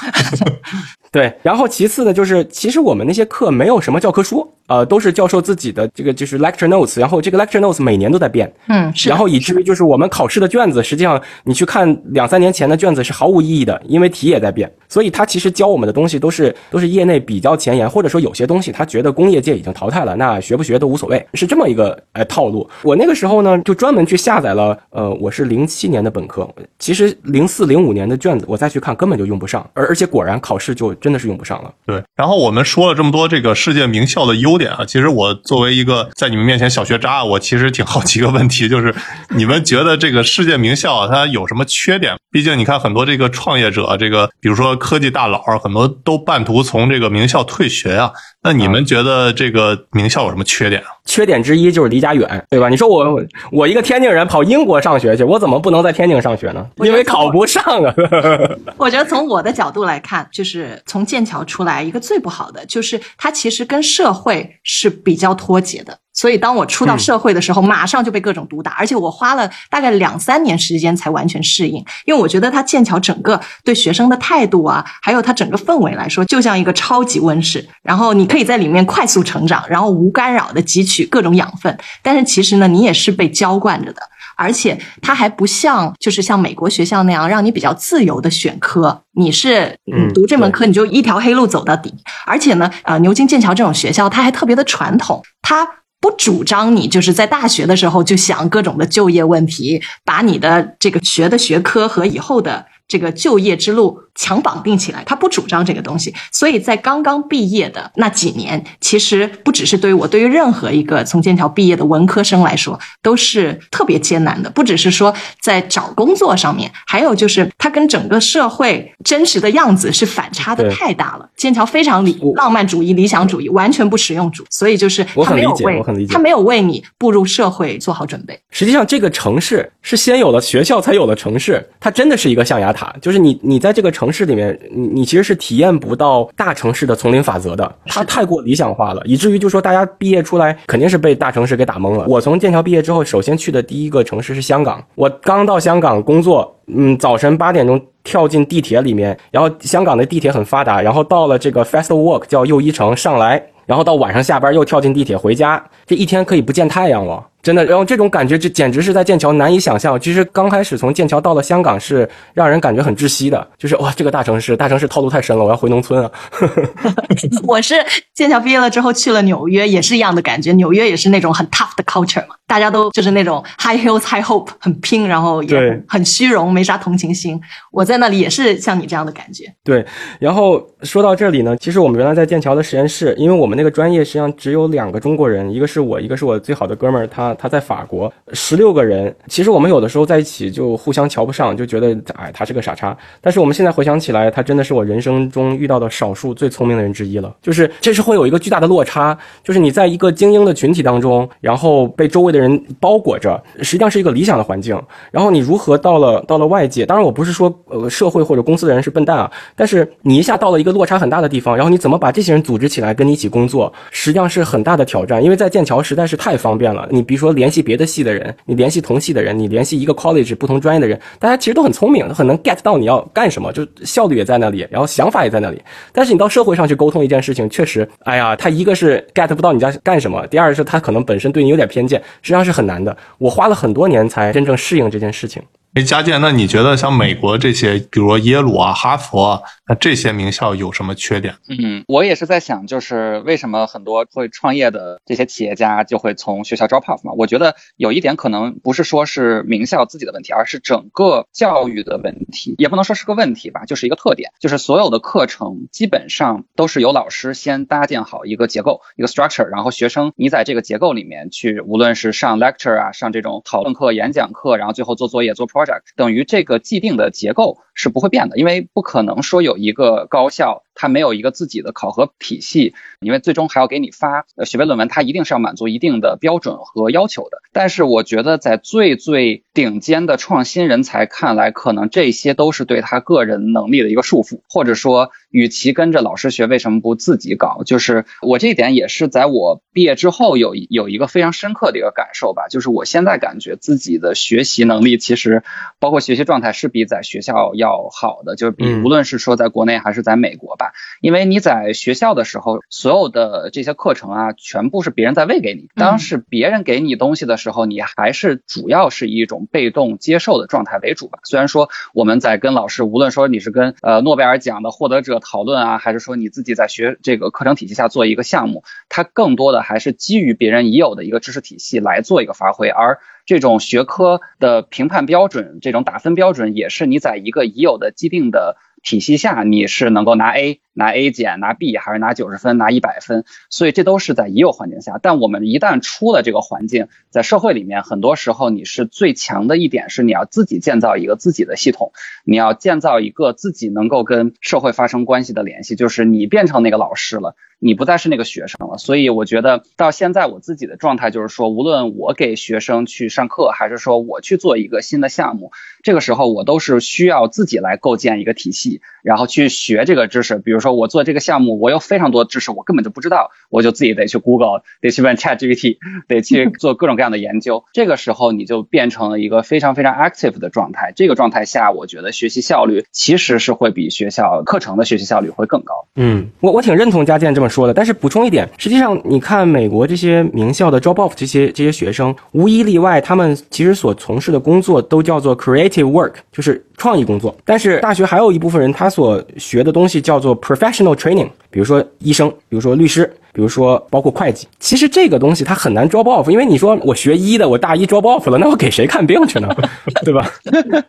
B: 对，然后其次呢，就是其实我们那些课没有什么教科书，呃，都是教授自己的这个就是 lecture notes，然后这个 lecture notes 每年都在变，
C: 嗯，是，
B: 然后以至于就是我们考试的卷子，实际上你去看两三年前的卷子是毫无意义的，因为题也在变，所以他其实教我们的东西都是都是业内比较前沿，或者说有些东西他觉得工业界已经淘汰了，那学不学都无所谓，是这么一个呃套路。我那个时候呢，就专门去下载了，呃，我是零七年的本科，其实零四零五年的卷子我再去看根本就用不上，而而且果然考试就。真的是用不上了。
A: 对，然后我们说了这么多这个世界名校的优点啊，其实我作为一个在你们面前小学渣，我其实挺好奇一个问题，就是你们觉得这个世界名校它有什么缺点？毕竟你看很多这个创业者，这个比如说科技大佬，很多都半途从这个名校退学啊。那你们觉得这个名校有什么缺点啊？
B: 缺点之一就是离家远，对吧？你说我我一个天津人跑英国上学去，我怎么不能在天津上学呢？因为考不上啊。
C: 我觉得从我的角度来看，就是从剑桥出来一个最不好的，就是它其实跟社会是比较脱节的。所以，当我出到社会的时候，马上就被各种毒打，而且我花了大概两三年时间才完全适应。因为我觉得它剑桥整个对学生的态度啊，还有它整个氛围来说，就像一个超级温室。然后你可以在里面快速成长，然后无干扰的汲取各种养分。但是其实呢，你也是被浇灌着的，而且它还不像就是像美国学校那样让你比较自由的选科。你是嗯读这门课你就一条黑路走到底。而且呢，呃，牛津、剑桥这种学校，它还特别的传统，它。不主张你就是在大学的时候就想各种的就业问题，把你的这个学的学科和以后的这个就业之路。强绑定起来，他不主张这个东西，所以在刚刚毕业的那几年，其实不只是对于我，对于任何一个从剑桥毕业的文科生来说，都是特别艰难的。不只是说在找工作上面，还有就是他跟整个社会真实的样子是反差的太大了。剑桥非常理浪漫主义、理想主义，完全不实用主义，所以就是他没有为他没有为你步入社会做好准备。
B: 实际上，这个城市是先有了学校，才有了城市。它真的是一个象牙塔，就是你你在这个城。市里面，你你其实是体验不到大城市的丛林法则的，它太过理想化了，以至于就说大家毕业出来肯定是被大城市给打懵了。我从剑桥毕业之后，首先去的第一个城市是香港。我刚到香港工作，嗯，早晨八点钟跳进地铁里面，然后香港的地铁很发达，然后到了这个 Fast Walk 叫又一城上来，然后到晚上下班又跳进地铁回家，这一天可以不见太阳吗？真的，然后这种感觉，这简直是在剑桥难以想象。其实刚开始从剑桥到了香港是让人感觉很窒息的，就是哇，这个大城市，大城市套路太深了，我要回农村啊。
C: 我是剑桥毕业了之后去了纽约，也是一样的感觉。纽约也是那种很 tough 的 culture 嘛，大家都就是那种 high heels high hope，很拼，然后也很虚荣，没啥同情心。我在那里也是像你这样的感觉。
B: 对，然后说到这里呢，其实我们原来在剑桥的实验室，因为我们那个专业实际上只有两个中国人，一个是我，一个是我最好的哥们儿，他他在法国，十六个人。其实我们有的时候在一起就互相瞧不上，就觉得哎他是个傻叉。但是我们现在回想起来，他真的是我人生中遇到的少数最聪明的人之一了。就是这是会有一个巨大的落差，就是你在一个精英的群体当中，然后被周围的人包裹着，实际上是一个理想的环境。然后你如何到了到了外界？当然我不是说呃社会或者公司的人是笨蛋啊，但是你一下到了一个落差很大的地方，然后你怎么把这些人组织起来跟你一起工作，实际上是很大的挑战。因为在剑桥实在是太方便了，你比说联系别的系的人，你联系同系的人，你联系一个 college 不同专业的人，大家其实都很聪明，很能 get 到你要干什么，就效率也在那里，然后想法也在那里。但是你到社会上去沟通一件事情，确实，哎呀，他一个是 get 不到你在干什么，第二是他可能本身对你有点偏见，实际上是很难的。我花了很多年才真正适应这件事情。
A: 哎，佳健，那你觉得像美国这些，比如说耶鲁啊、哈佛啊，那这些名校有什么缺点？
D: 嗯，我也是在想，就是为什么很多会创业的这些企业家就会从学校 drop off 嘛？我觉得有一点可能不是说是名校自己的问题，而是整个教育的问题，也不能说是个问题吧，就是一个特点，就是所有的课程基本上都是由老师先搭建好一个结构、一个 structure，然后学生你在这个结构里面去，无论是上 lecture 啊，上这种讨论课、演讲课，然后最后做作业、做 pro project，等于这个既定的结构是不会变的，因为不可能说有一个高校它没有一个自己的考核体系，因为最终还要给你发呃学位论文，它一定是要满足一定的标准和要求的。但是我觉得在最最顶尖的创新人才看来，可能这些都是对他个人能力的一个束缚，或者说，与其跟着老师学，为什么不自己搞？就是我这一点也是在我毕业之后有有一个非常深刻的一个感受吧，就是我现在感觉自己的学习能力其实包括学习状态是比在学校要好的，就是比
B: 嗯
D: 无论是说在国内还是在美国吧，因为你在学校的时候，所有的这些课程啊，全部是别人在喂给你。当是别人给你东西的时候，你还是主要是以一种被动接受的状态为主吧。虽然说我们在跟老师，无论说你是跟呃诺贝尔奖的获得者讨论啊，还是说你自己在学这个课程体系下做一个项目，它更多的还是基于别人已有的一个知识体系来做一个发挥，而这种学科的评判标准，这种打分标准，也是你在一个已有的既定的体系下，你是能够拿 A、拿 A 减、拿 B，还是拿九十分、拿一百分，所以这都是在已有环境下。但我们一旦出了这个环境，在社会里面，很多时候你是最强的一点是你要自己建造一个自己的系统，你要建造一个自己能够跟社会发生关系的联系，就是你变成那个老师了。你不再是那个学生了，所以我觉得到现在我自己的状态就是说，无论我给学生去上课，还是说我去做一个新的项目，这个时候我都是需要自己来构建一个体系，然后去学这个知识。比如说我做这个项目，我有非常多的知识我根本就不知道，我就自己得去 Google，得去问 ChatGPT，得去 做各种各样的研究。这个时候你就变成了一个非常非常 active 的状态。这个状态下，我觉得学习效率其实是会比学校课程的学习效率会更高。
B: 嗯，我我挺认同佳健这么说的，但是补充一点，实际上你看美国这些名校的 drop off 这些这些学生，无一例外，他们其实所从事的工作都叫做 creative work，就是创意工作。但是大学还有一部分人，他所学的东西叫做 professional training，比如说医生，比如说律师。比如说，包括会计，其实这个东西它很难 drop off，因为你说我学医的，我大一 drop off 了，那我给谁看病去呢？对吧？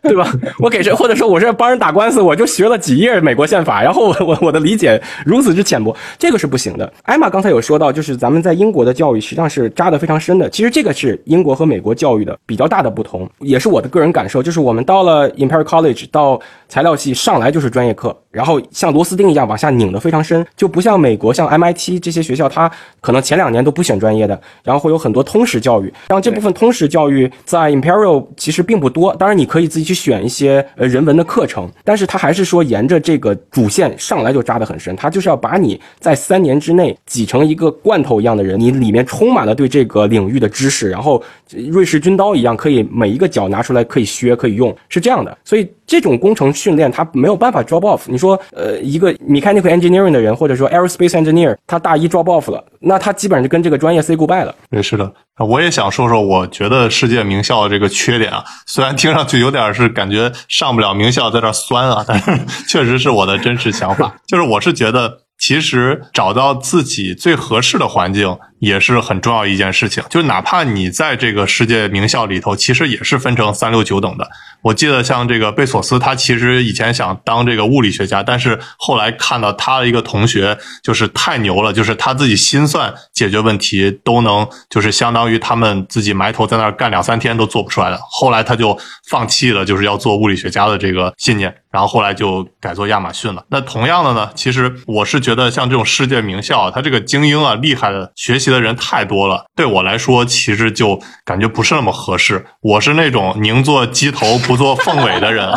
B: 对吧？我给谁？或者说我是帮人打官司，我就学了几页美国宪法，然后我 我我的理解如此之浅薄，这个是不行的。艾玛刚才有说到，就是咱们在英国的教育实际上是扎得非常深的。其实这个是英国和美国教育的比较大的不同，也是我的个人感受，就是我们到了 Imperial College 到材料系上来就是专业课，然后像螺丝钉一样往下拧得非常深，就不像美国像 MIT 这些学学校，它可能前两年都不选专业的，然后会有很多通识教育。当然，这部分通识教育在 Imperial 其实并不多，当然你可以自己去选一些呃人文的课程，但是它还是说沿着这个主线上来就扎得很深，它就是要把你在三年之内挤成一个罐头一样的人，你里面充满了对这个领域的知识，然后瑞士军刀一样，可以每一个角拿出来可以削可以用，是这样的。所以这种工程训练它没有办法 drop off。你说呃一个 mechanical engineering 的人，或者说 aerospace engineer，他大一 drop off 了，那他基本上就跟这个专业 say goodbye 了。
A: 对，是的，我也想说说，我觉得世界名校的这个缺点啊，虽然听上去有点是感觉上不了名校在这酸啊，但是 确实是我的真实想法，就是我是觉得。其实找到自己最合适的环境也是很重要一件事情。就哪怕你在这个世界名校里头，其实也是分成三六九等的。我记得像这个贝索斯，他其实以前想当这个物理学家，但是后来看到他的一个同学就是太牛了，就是他自己心算解决问题都能，就是相当于他们自己埋头在那儿干两三天都做不出来的。后来他就放弃了，就是要做物理学家的这个信念，然后后来就改做亚马逊了。那同样的呢，其实我是觉得像这种世界名校，他这个精英啊，厉害的学习的人太多了，对我来说其实就感觉不是那么合适。我是那种宁做鸡头。不做凤尾的人，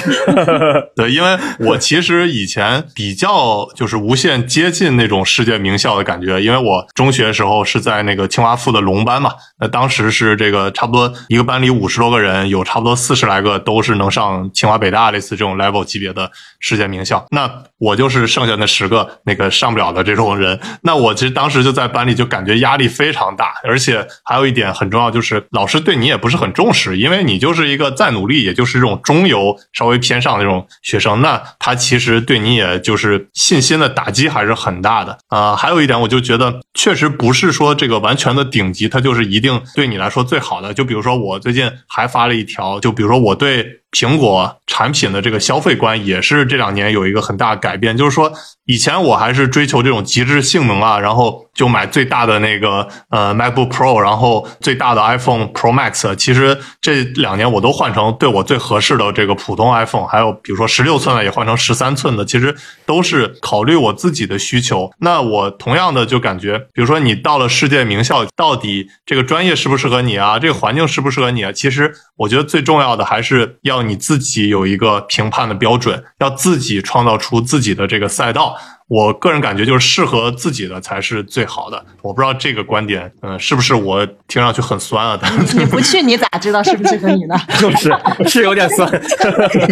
A: 对，因为我其实以前比较就是无限接近那种世界名校的感觉，因为我中学时候是在那个清华附的龙班嘛，那当时是这个差不多一个班里五十多个人，有差不多四十来个都是能上清华北大类似这种 level 级别的世界名校，那我就是剩下那十个那个上不了的这种人，那我其实当时就在班里就感感觉压力非常大，而且还有一点很重要就是老师对你也不是很重视，因为你就是一个再努力。也就是这种中游稍微偏上的这种学生，那他其实对你也就是信心的打击还是很大的啊。还有一点，我就觉得确实不是说这个完全的顶级，它就是一定对你来说最好的。就比如说我最近还发了一条，就比如说我对。苹果产品的这个消费观也是这两年有一个很大的改变，就是说以前我还是追求这种极致性能啊，然后就买最大的那个呃 MacBook Pro，然后最大的 iPhone Pro Max。其实这两年我都换成对我最合适的这个普通 iPhone，还有比如说十六寸的也换成十三寸的，其实都是考虑我自己的需求。那我同样的就感觉，比如说你到了世界名校，到底这个专业适不适合你啊？这个环境适不适合你啊？其实我觉得最重要的还是要。你自己有一个评判的标准，要自己创造出自己的这个赛道。我个人感觉，就是适合自己的才是最好的。我不知道这个观点，嗯，是不是我听上去很酸啊？
C: 你不去，你咋知道适不适合你呢？
B: 就是是有点酸。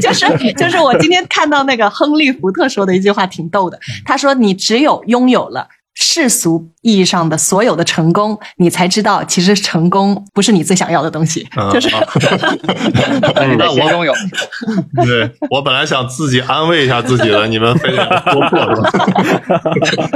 C: 就 是就是，我今天看到那个亨利·福特说的一句话挺逗的。他说：“你只有拥有了。”世俗意义上的所有的成功，你才知道，其实成功不是你最想要的东西。就是，
D: 那我拥有。
A: 对我本来想自己安慰一下自己的，你们非得说破是
D: 吧？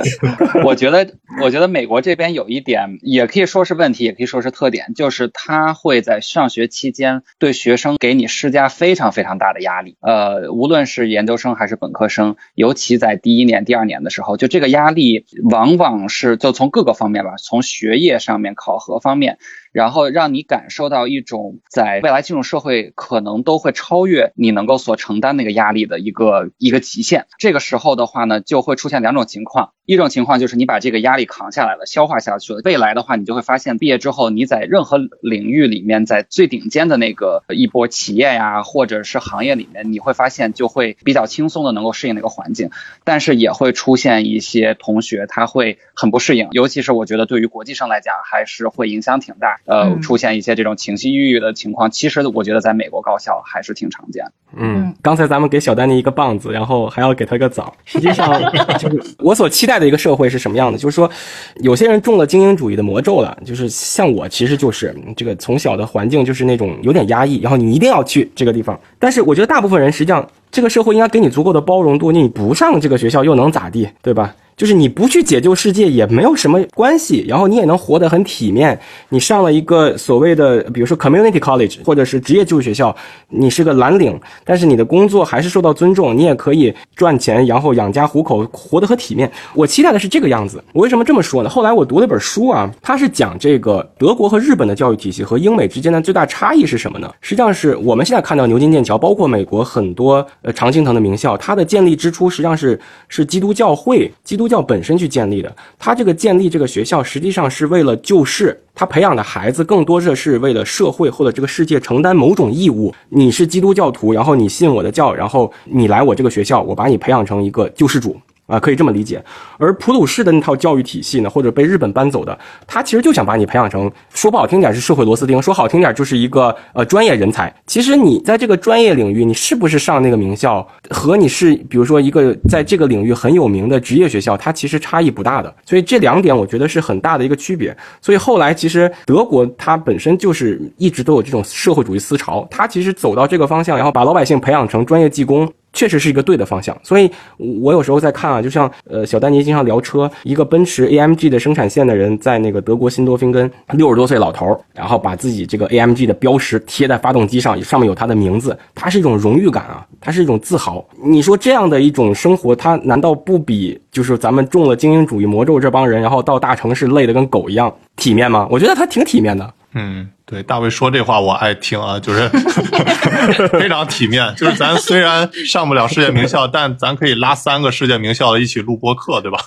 D: 我觉得，我觉得美国这边有一点，也可以说是问题，也可以说是特点，就是他会在上学期间对学生给你施加非常非常大的压力。呃，无论是研究生还是本科生，尤其在第一年、第二年的时候，就这个压力。往往是就从从各个方面吧，从学业上面、考核方面。然后让你感受到一种在未来进入社会可能都会超越你能够所承担那个压力的一个一个极限。这个时候的话呢，就会出现两种情况。一种情况就是你把这个压力扛下来了，消化下去了。未来的话，你就会发现毕业之后你在任何领域里面，在最顶尖的那个一波企业呀，或者是行业里面，你会发现就会比较轻松的能够适应那个环境。但是也会出现一些同学他会很不适应，尤其是我觉得对于国际生来讲，还是会影响挺大。呃，出现一些这种情绪抑郁的情况，其实我觉得在美国高校还是挺常见的。
B: 嗯，刚才咱们给小丹尼一个棒子，然后还要给他个枣。实际上，就是我所期待的一个社会是什么样的？就是说，有些人中了精英主义的魔咒了，就是像我，其实就是这个从小的环境就是那种有点压抑，然后你一定要去这个地方。但是我觉得大部分人实际上，这个社会应该给你足够的包容度，你不上这个学校又能咋地，对吧？就是你不去解救世界也没有什么关系，然后你也能活得很体面。你上了一个所谓的，比如说 community college 或者是职业技术学校，你是个蓝领，但是你的工作还是受到尊重，你也可以赚钱，然后养家糊口，活得很体面。我期待的是这个样子。我为什么这么说呢？后来我读了一本书啊，它是讲这个德国和日本的教育体系和英美之间的最大差异是什么呢？实际上是我们现在看到牛津、剑桥，包括美国很多呃常青藤的名校，它的建立之初实际上是是基督教会基督。教本身去建立的，它这个建立这个学校，实际上是为了救世。他培养的孩子更多的是为了社会或者这个世界承担某种义务。你是基督教徒，然后你信我的教，然后你来我这个学校，我把你培养成一个救世主。啊，可以这么理解。而普鲁士的那套教育体系呢，或者被日本搬走的，他其实就想把你培养成，说不好听点是社会螺丝钉，说好听点就是一个呃专业人才。其实你在这个专业领域，你是不是上那个名校，和你是比如说一个在这个领域很有名的职业学校，它其实差异不大的。所以这两点我觉得是很大的一个区别。所以后来其实德国它本身就是一直都有这种社会主义思潮，它其实走到这个方向，然后把老百姓培养成专业技工。确实是一个对的方向，所以我有时候在看啊，就像呃小丹尼经常聊车，一个奔驰 AMG 的生产线的人在那个德国新多芬根，六十多岁老头儿，然后把自己这个 AMG 的标识贴在发动机上，上面有他的名字，他是一种荣誉感啊，他是一种自豪。你说这样的一种生活，他难道不比就是咱们中了精英主义魔咒这帮人，然后到大城市累得跟狗一样体面吗？我觉得他挺体面的。
A: 嗯，对，大卫说这话我爱听啊，就是 非常体面。就是咱虽然上不了世界名校，但咱可以拉三个世界名校的一起录播课，对吧？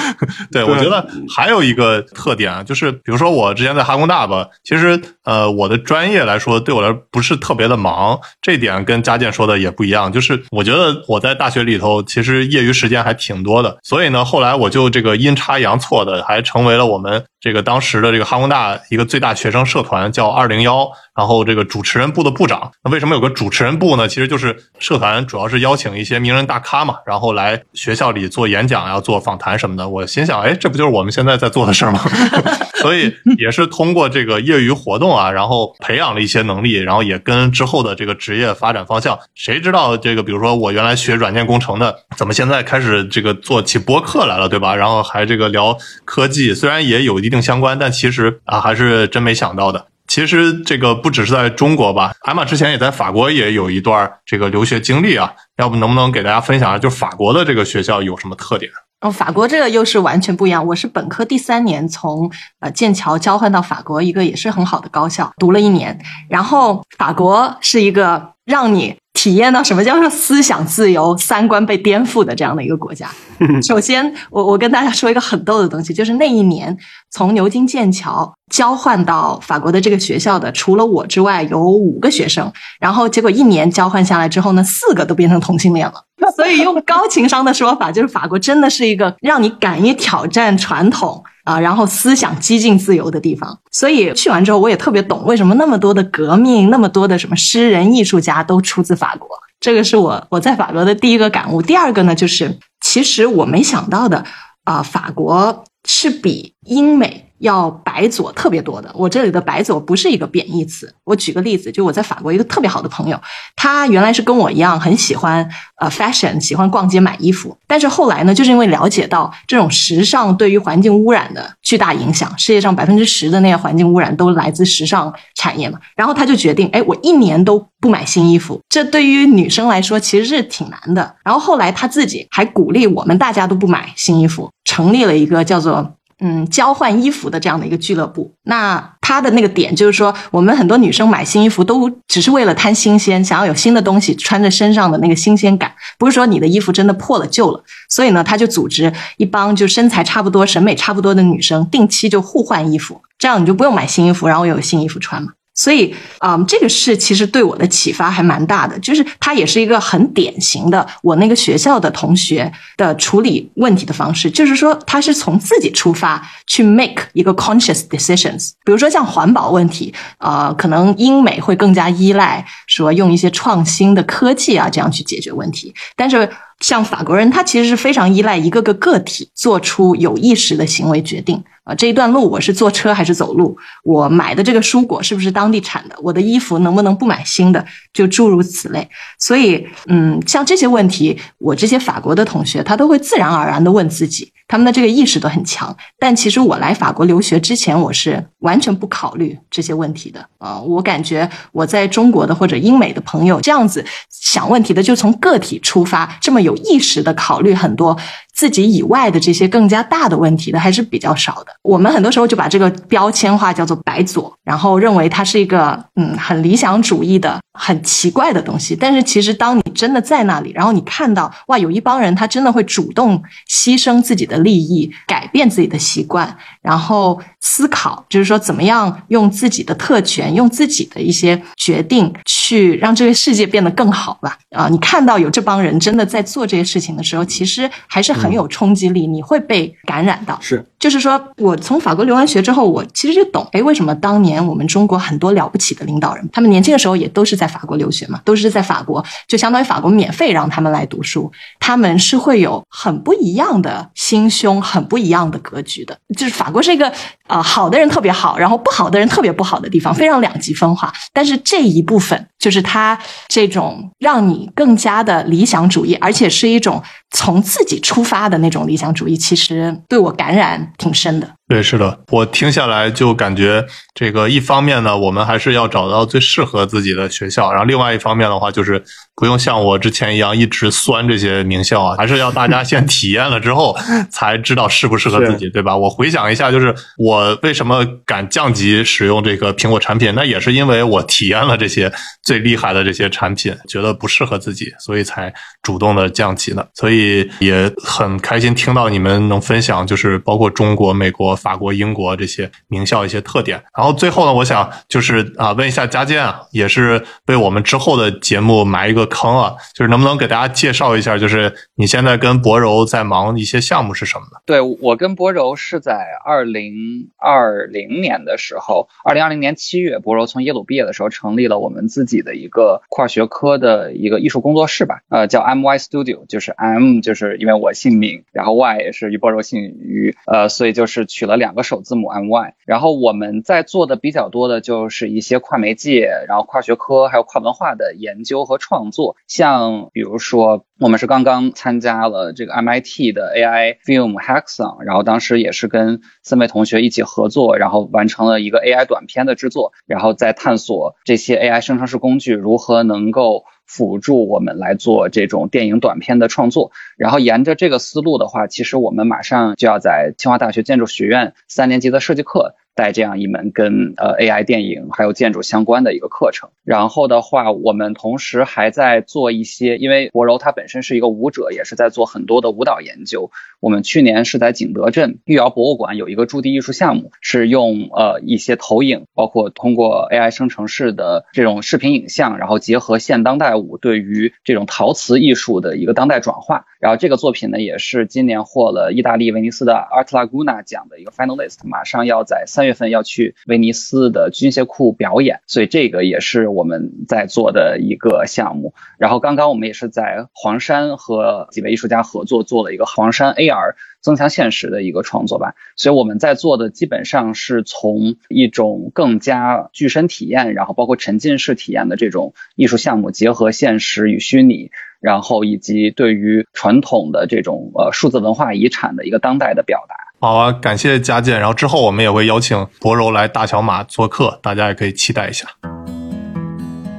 A: 对，我觉得还有一个特点啊，就是比如说我之前在哈工大吧，其实呃我的专业来说，对我来说不是特别的忙，这点跟佳健说的也不一样。就是我觉得我在大学里头其实业余时间还挺多的，所以呢，后来我就这个阴差阳错的还成为了我们这个当时的这个哈工大一个最大学生社团，叫二零幺。然后这个主持人部的部长，那为什么有个主持人部呢？其实就是社团主要是邀请一些名人大咖嘛，然后来学校里做演讲呀、做访谈什么的。我心想，哎，这不就是我们现在在做的事儿吗？所以也是通过这个业余活动啊，然后培养了一些能力，然后也跟之后的这个职业发展方向，谁知道这个，比如说我原来学软件工程的，怎么现在开始这个做起播客来了，对吧？然后还这个聊科技，虽然也有一定相关，但其实啊，还是真没想到的。其实这个不只是在中国吧，艾玛之前也在法国也有一段这个留学经历啊，要不能不能给大家分享一下，就法国的这个学校有什么特点？
C: 哦，法国这个又是完全不一样。我是本科第三年从呃剑桥交换到法国，一个也是很好的高校，读了一年。然后法国是一个让你体验到什么叫做思想自由、三观被颠覆的这样的一个国家。首先，我我跟大家说一个很逗的东西，就是那一年从牛津、剑桥交换到法国的这个学校的，除了我之外有五个学生，然后结果一年交换下来之后呢，四个都变成同性恋了。所以用高情商的说法，就是法国真的是一个让你敢于挑战传统啊，然后思想激进自由的地方。所以去完之后，我也特别懂为什么那么多的革命，那么多的什么诗人、艺术家都出自法国。这个是我我在法国的第一个感悟。第二个呢，就是其实我没想到的啊、法国是比英美。要白左特别多的，我这里的白左不是一个贬义词。我举个例子，就我在法国一个特别好的朋友，他原来是跟我一样很喜欢呃 fashion，喜欢逛街买衣服，但是后来呢，就是因为了解到这种时尚对于环境污染的巨大影响，世界上百分之十的那些环境污染都来自时尚产业嘛，然后他就决定，哎，我一年都不买新衣服，这对于女生来说其实是挺难的。然后后来他自己还鼓励我们大家都不买新衣服，成立了一个叫做。嗯，交换衣服的这样的一个俱乐部，那他的那个点就是说，我们很多女生买新衣服都只是为了贪新鲜，想要有新的东西穿在身上的那个新鲜感，不是说你的衣服真的破了旧了。所以呢，他就组织一帮就身材差不多、审美差不多的女生，定期就互换衣服，这样你就不用买新衣服，然后有新衣服穿嘛。所以，嗯，这个事其实对我的启发还蛮大的，就是它也是一个很典型的我那个学校的同学的处理问题的方式，就是说他是从自己出发去 make 一个 conscious decisions。比如说像环保问题，呃，可能英美会更加依赖说用一些创新的科技啊这样去解决问题，但是像法国人，他其实是非常依赖一个个个体做出有意识的行为决定。啊，这一段路我是坐车还是走路？我买的这个蔬果是不是当地产的？我的衣服能不能不买新的？就诸如此类。所以，嗯，像这些问题，我这些法国的同学他都会自然而然的问自己，他们的这个意识都很强。但其实我来法国留学之前，我是完全不考虑这些问题的。啊，我感觉我在中国的或者英美的朋友这样子想问题的，就从个体出发，这么有意识的考虑很多。自己以外的这些更加大的问题的还是比较少的。我们很多时候就把这个标签化叫做白左，然后认为它是一个嗯很理想主义的、很奇怪的东西。但是其实当你真的在那里，然后你看到哇，有一帮人他真的会主动牺牲自己的利益，改变自己的习惯，然后思考，就是说怎么样用自己的特权，用自己的一些决定去让这个世界变得更好吧。啊，你看到有这帮人真的在做这些事情的时候，其实还是很有冲击力，你会被感染到。
B: 是，
C: 就是说我从法国留完学之后，我其实就懂，哎，为什么当年我们中国很多了不起的领导人，他们年轻的时候也都是在法国留学嘛，都是在法国，就相当于法国免费让他们来读书，他们是会有很不一样的心胸，很不一样的格局的。就是法国是一个呃好的人特别好，然后不好的人特别不好的地方，非常两极分化。但是这一部分就是他这种让你更加的理想主义，而且是一种从自己出发的那种理想主义，其实对我感染挺深的。
A: 对，是的，我听下来就感觉这个一方面呢，我们还是要找到最适合自己的学校，然后另外一方面的话，就是不用像我之前一样一直酸这些名校啊，还是要大家先 体验了之后才知道适不适合自己，对吧？我回想一下，就是我为什么敢降级使用这个苹果产品，那也是因为我体验了这些最厉害的这些产品，觉得不适合自己，所以才主动的降级的。所以也很开心听到你们能分享，就是包括中国、美国。法国、英国这些名校一些特点，然后最后呢，我想就是啊，问一下佳健啊，也是为我们之后的节目埋一个坑啊，就是能不能给大家介绍一下，就是你现在跟博柔在忙一些项目是什么呢？
D: 对我跟博柔是在二零二零年的时候，二零二零年七月，博柔从耶鲁毕业的时候，成立了我们自己的一个跨学科的一个艺术工作室吧，呃，叫 MY Studio，就是 M 就是因为我姓名，然后 Y 也是与博柔姓于，呃，所以就是取了两个首字母 MY，然后我们在做的比较多的就是一些跨媒介，然后跨学科还有跨文化的研究和创作，像比如说我们是刚刚参加了这个 MIT 的 AI Film Hackathon，然后当时也是跟三位同学一起合作，然后完成了一个 AI 短片的制作，然后再探索这些 AI 生成式工具如何能够。辅助我们来做这种电影短片的创作，然后沿着这个思路的话，其实我们马上就要在清华大学建筑学院三年级的设计课带这样一门跟呃 AI 电影还有建筑相关的一个课程。然后的话，我们同时还在做一些，因为博柔他本身是一个舞者，也是在做很多的舞蹈研究。我们去年是在景德镇御窑博物馆有一个驻地艺术项目，是用呃一些投影，包括通过 AI 生成式的这种视频影像，然后结合现当代舞对于这种陶瓷艺术的一个当代转化。然后这个作品呢，也是今年获了意大利威尼斯的 Art Laguna 奖的一个 finalist，马上要在三月份要去威尼斯的军械库表演，所以这个也是我们在做的一个项目。然后刚刚我们也是在黄山和几位艺术家合作做了一个黄山 A。AR 增强现实的一个创作吧，所以我们在做的基本上是从一种更加具身体验，然后包括沉浸式体验的这种艺术项目，结合现实与虚拟，然后以及对于传统的这种呃数字文化遗产的一个当代的表达。
A: 好啊，感谢佳健。然后之后我们也会邀请博柔来大小马做客，大家也可以期待一下。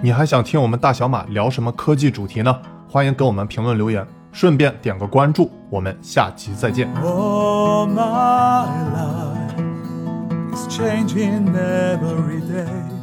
A: 你还想听我们大小马聊什么科技主题呢？欢迎给我们评论留言。顺便点个关注，我们下期再见。
G: Oh, my life is changing every day.